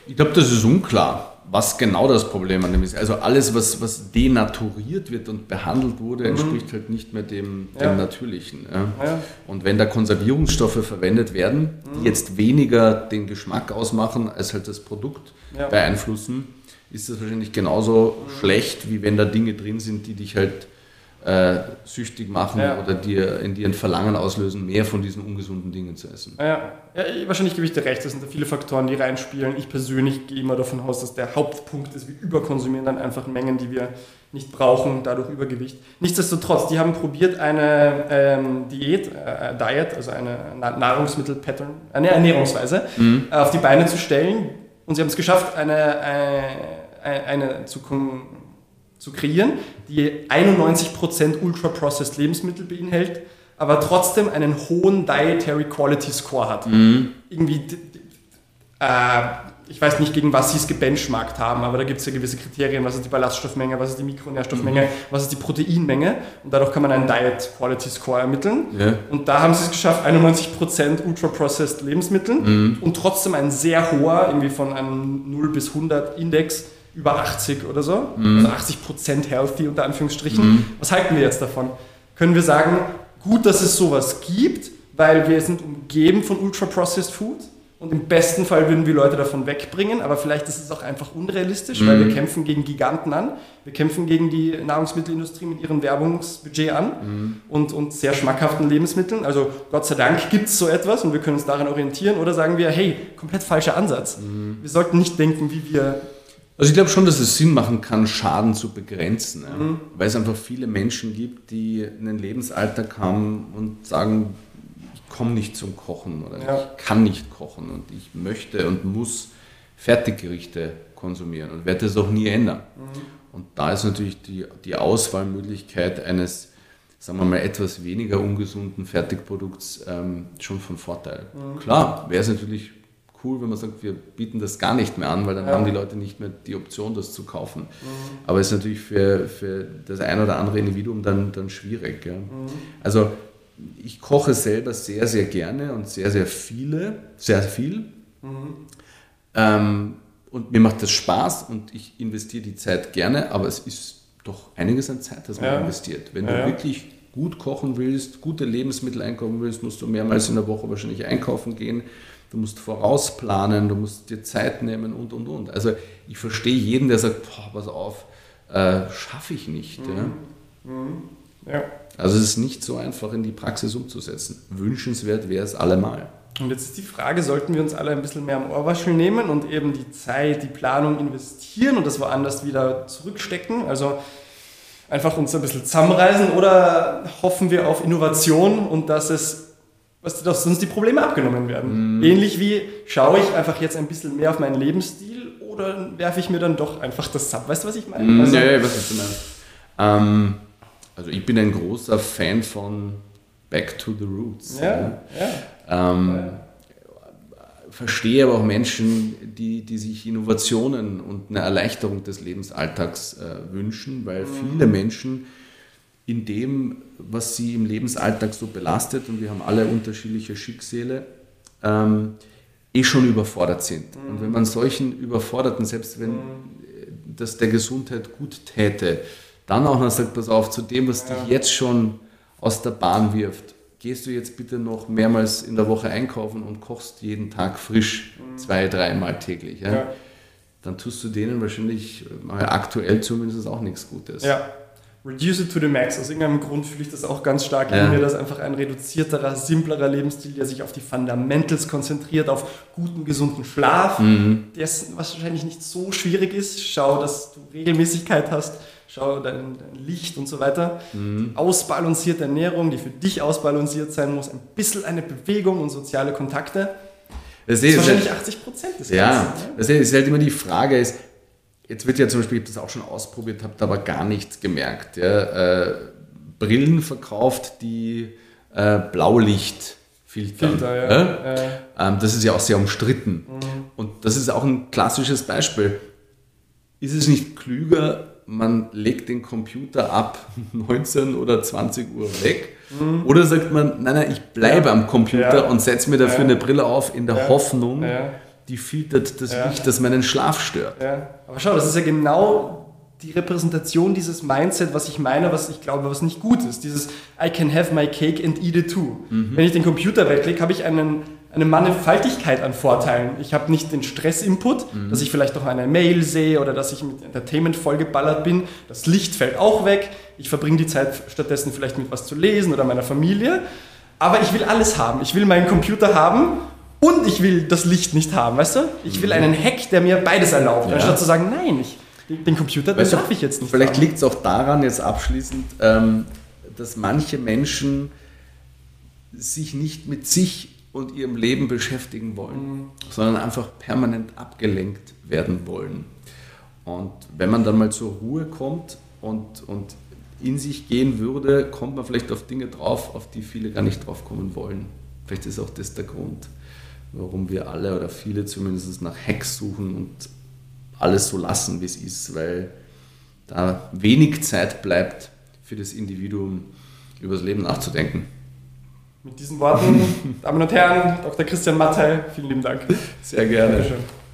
Ich glaube, das ist unklar, was genau das Problem an dem ist. Also alles, was, was denaturiert wird und behandelt wurde, mhm. entspricht halt nicht mehr dem, dem ja. Natürlichen. Ja. Ja. Und wenn da Konservierungsstoffe verwendet werden, die mhm. jetzt weniger den Geschmack ausmachen, als halt das Produkt beeinflussen, ist das wahrscheinlich genauso mhm. schlecht, wie wenn da Dinge drin sind, die dich halt äh, süchtig machen ja. oder dir in dir ein Verlangen auslösen, mehr von diesen ungesunden Dingen zu essen. Ja, ja wahrscheinlich gebe ich dir recht, das sind da viele Faktoren, die reinspielen. Ich persönlich gehe immer davon aus, dass der Hauptpunkt ist, wir überkonsumieren dann einfach Mengen, die wir nicht brauchen, dadurch Übergewicht. Nichtsdestotrotz, die haben probiert, eine ähm, Diät, äh, Diet, also eine Nahrungsmittelpattern, eine Ernährungsweise mhm. äh, auf die Beine zu stellen und sie haben es geschafft, eine, eine, äh, eine zu zu kreieren, die 91% ultra-processed Lebensmittel beinhält, aber trotzdem einen hohen Dietary Quality Score hat. Mhm. Irgendwie, äh, ich weiß nicht, gegen was sie es gebenchmarkt haben, aber da gibt es ja gewisse Kriterien, was ist die Ballaststoffmenge, was ist die Mikronährstoffmenge, mhm. was ist die Proteinmenge und dadurch kann man einen Diet Quality Score ermitteln. Ja. Und da haben sie es geschafft, 91% ultra-processed Lebensmittel mhm. und trotzdem ein sehr hoher, irgendwie von einem 0 bis 100 Index, über 80 oder so, mhm. also 80 Prozent healthy unter Anführungsstrichen. Mhm. Was halten wir jetzt davon? Können wir sagen, gut, dass es sowas gibt, weil wir sind umgeben von ultra-processed Food und im besten Fall würden wir Leute davon wegbringen, aber vielleicht ist es auch einfach unrealistisch, mhm. weil wir mhm. kämpfen gegen Giganten an. Wir kämpfen gegen die Nahrungsmittelindustrie mit ihrem Werbungsbudget an mhm. und, und sehr schmackhaften Lebensmitteln. Also Gott sei Dank gibt es so etwas und wir können uns daran orientieren. Oder sagen wir, hey, komplett falscher Ansatz. Mhm. Wir sollten nicht denken, wie wir also ich glaube schon, dass es Sinn machen kann, Schaden zu begrenzen, ja. mhm. weil es einfach viele Menschen gibt, die einen Lebensalltag haben und sagen, ich komme nicht zum Kochen oder ja. ich kann nicht kochen und ich möchte und muss Fertiggerichte konsumieren und werde das auch nie ändern. Mhm. Und da ist natürlich die, die Auswahlmöglichkeit eines, sagen wir mal, etwas weniger ungesunden Fertigprodukts ähm, schon von Vorteil. Mhm. Klar, wäre es natürlich cool, wenn man sagt, wir bieten das gar nicht mehr an, weil dann ja. haben die Leute nicht mehr die Option, das zu kaufen. Mhm. Aber es ist natürlich für, für das ein oder andere Individuum dann, dann schwierig. Ja. Mhm. Also ich koche selber sehr, sehr gerne und sehr, sehr viele, sehr viel. Mhm. Ähm, und mir macht das Spaß und ich investiere die Zeit gerne, aber es ist doch einiges an Zeit, das man ja. investiert. Wenn du wirklich gut kochen willst, gute Lebensmittel einkaufen willst, musst du mehrmals in der Woche wahrscheinlich einkaufen gehen du musst vorausplanen, du musst dir Zeit nehmen und und und. Also ich verstehe jeden, der sagt, boah, pass auf, äh, schaffe ich nicht. Mhm. Ja. Mhm. ja. Also es ist nicht so einfach in die Praxis umzusetzen. Wünschenswert wäre es allemal. Und jetzt ist die Frage, sollten wir uns alle ein bisschen mehr am Ohrwaschel nehmen und eben die Zeit, die Planung investieren und das woanders wieder zurückstecken? Also einfach uns ein bisschen zusammenreisen oder hoffen wir auf Innovation und dass es was, dass uns die Probleme abgenommen werden. Mm. Ähnlich wie, schaue ich einfach jetzt ein bisschen mehr auf meinen Lebensstil oder werfe ich mir dann doch einfach das ab? Weißt du, was ich meine? Mm, also, ja, was du meinst. Ähm, also ich bin ein großer Fan von Back to the Roots. Ja, ja. ja. Ähm, verstehe aber auch Menschen, die, die sich Innovationen und eine Erleichterung des Lebensalltags äh, wünschen, weil mhm. viele Menschen in dem, was sie im Lebensalltag so belastet, und wir haben alle unterschiedliche Schicksale, ähm, eh schon überfordert sind. Mhm. Und wenn man solchen Überforderten, selbst wenn mhm. das der Gesundheit gut täte, dann auch noch sagt, pass auf, zu dem, was ja. dich jetzt schon aus der Bahn wirft, gehst du jetzt bitte noch mehrmals in der Woche einkaufen und kochst jeden Tag frisch, mhm. zwei, dreimal täglich. Ja? ja? Dann tust du denen wahrscheinlich aktuell zumindest auch nichts Gutes. Ja. Reduce it to the max. Aus irgendeinem Grund fühle ich das auch ganz stark ja. in mir, dass einfach ein reduzierterer, simplerer Lebensstil, der sich auf die Fundamentals konzentriert, auf guten, gesunden Schlaf, mhm. der wahrscheinlich nicht so schwierig ist. Schau, dass du Regelmäßigkeit hast, schau dein, dein Licht und so weiter. Mhm. Ausbalancierte Ernährung, die für dich ausbalanciert sein muss, ein bisschen eine Bewegung und soziale Kontakte. Das, ist wahrscheinlich 80 Prozent des ja, Ganzen. Ja, das ist halt immer die Frage, ist, Jetzt wird ja zum Beispiel, ich habe das auch schon ausprobiert, habe da aber gar nichts gemerkt. Ja, äh, Brillen verkauft, die äh, Blaulicht filtern. Filter, ja. ja? Ähm, das ist ja auch sehr umstritten. Mhm. Und das ist auch ein klassisches Beispiel. Ist es nicht klüger, man legt den Computer ab 19 oder 20 Uhr weg? Mhm. Oder sagt man, nein, nein, ich bleibe ja. am Computer und setze mir dafür eine Brille auf in der Hoffnung, die filtert das ja. Licht, das meinen Schlaf stört. Ja. Aber schau, das ist ja genau die Repräsentation dieses Mindset, was ich meine, was ich glaube, was nicht gut ist. Dieses I can have my cake and eat it too. Mhm. Wenn ich den Computer wegklicke, habe ich einen, eine Mannigfaltigkeit an Vorteilen. Ich habe nicht den Stress-Input, mhm. dass ich vielleicht noch eine Mail sehe oder dass ich mit Entertainment vollgeballert bin. Das Licht fällt auch weg. Ich verbringe die Zeit stattdessen vielleicht mit was zu lesen oder meiner Familie. Aber ich will alles haben. Ich will meinen Computer haben und ich will das Licht nicht haben, weißt du? Ich will einen Hack, der mir beides erlaubt, ja. anstatt zu sagen, nein, ich, den Computer, den darf ich jetzt nicht Vielleicht liegt es auch daran, jetzt abschließend, ähm, dass manche Menschen sich nicht mit sich und ihrem Leben beschäftigen wollen, mhm. sondern einfach permanent abgelenkt werden wollen. Und wenn man dann mal zur Ruhe kommt und, und in sich gehen würde, kommt man vielleicht auf Dinge drauf, auf die viele gar nicht drauf kommen wollen. Vielleicht ist auch das der Grund warum wir alle oder viele zumindest nach Hacks suchen und alles so lassen, wie es ist, weil da wenig Zeit bleibt für das Individuum, über das Leben nachzudenken. Mit diesen Worten, Damen und Herren, Dr. Christian Mattei, vielen lieben Dank. Sehr gerne. Dankeschön.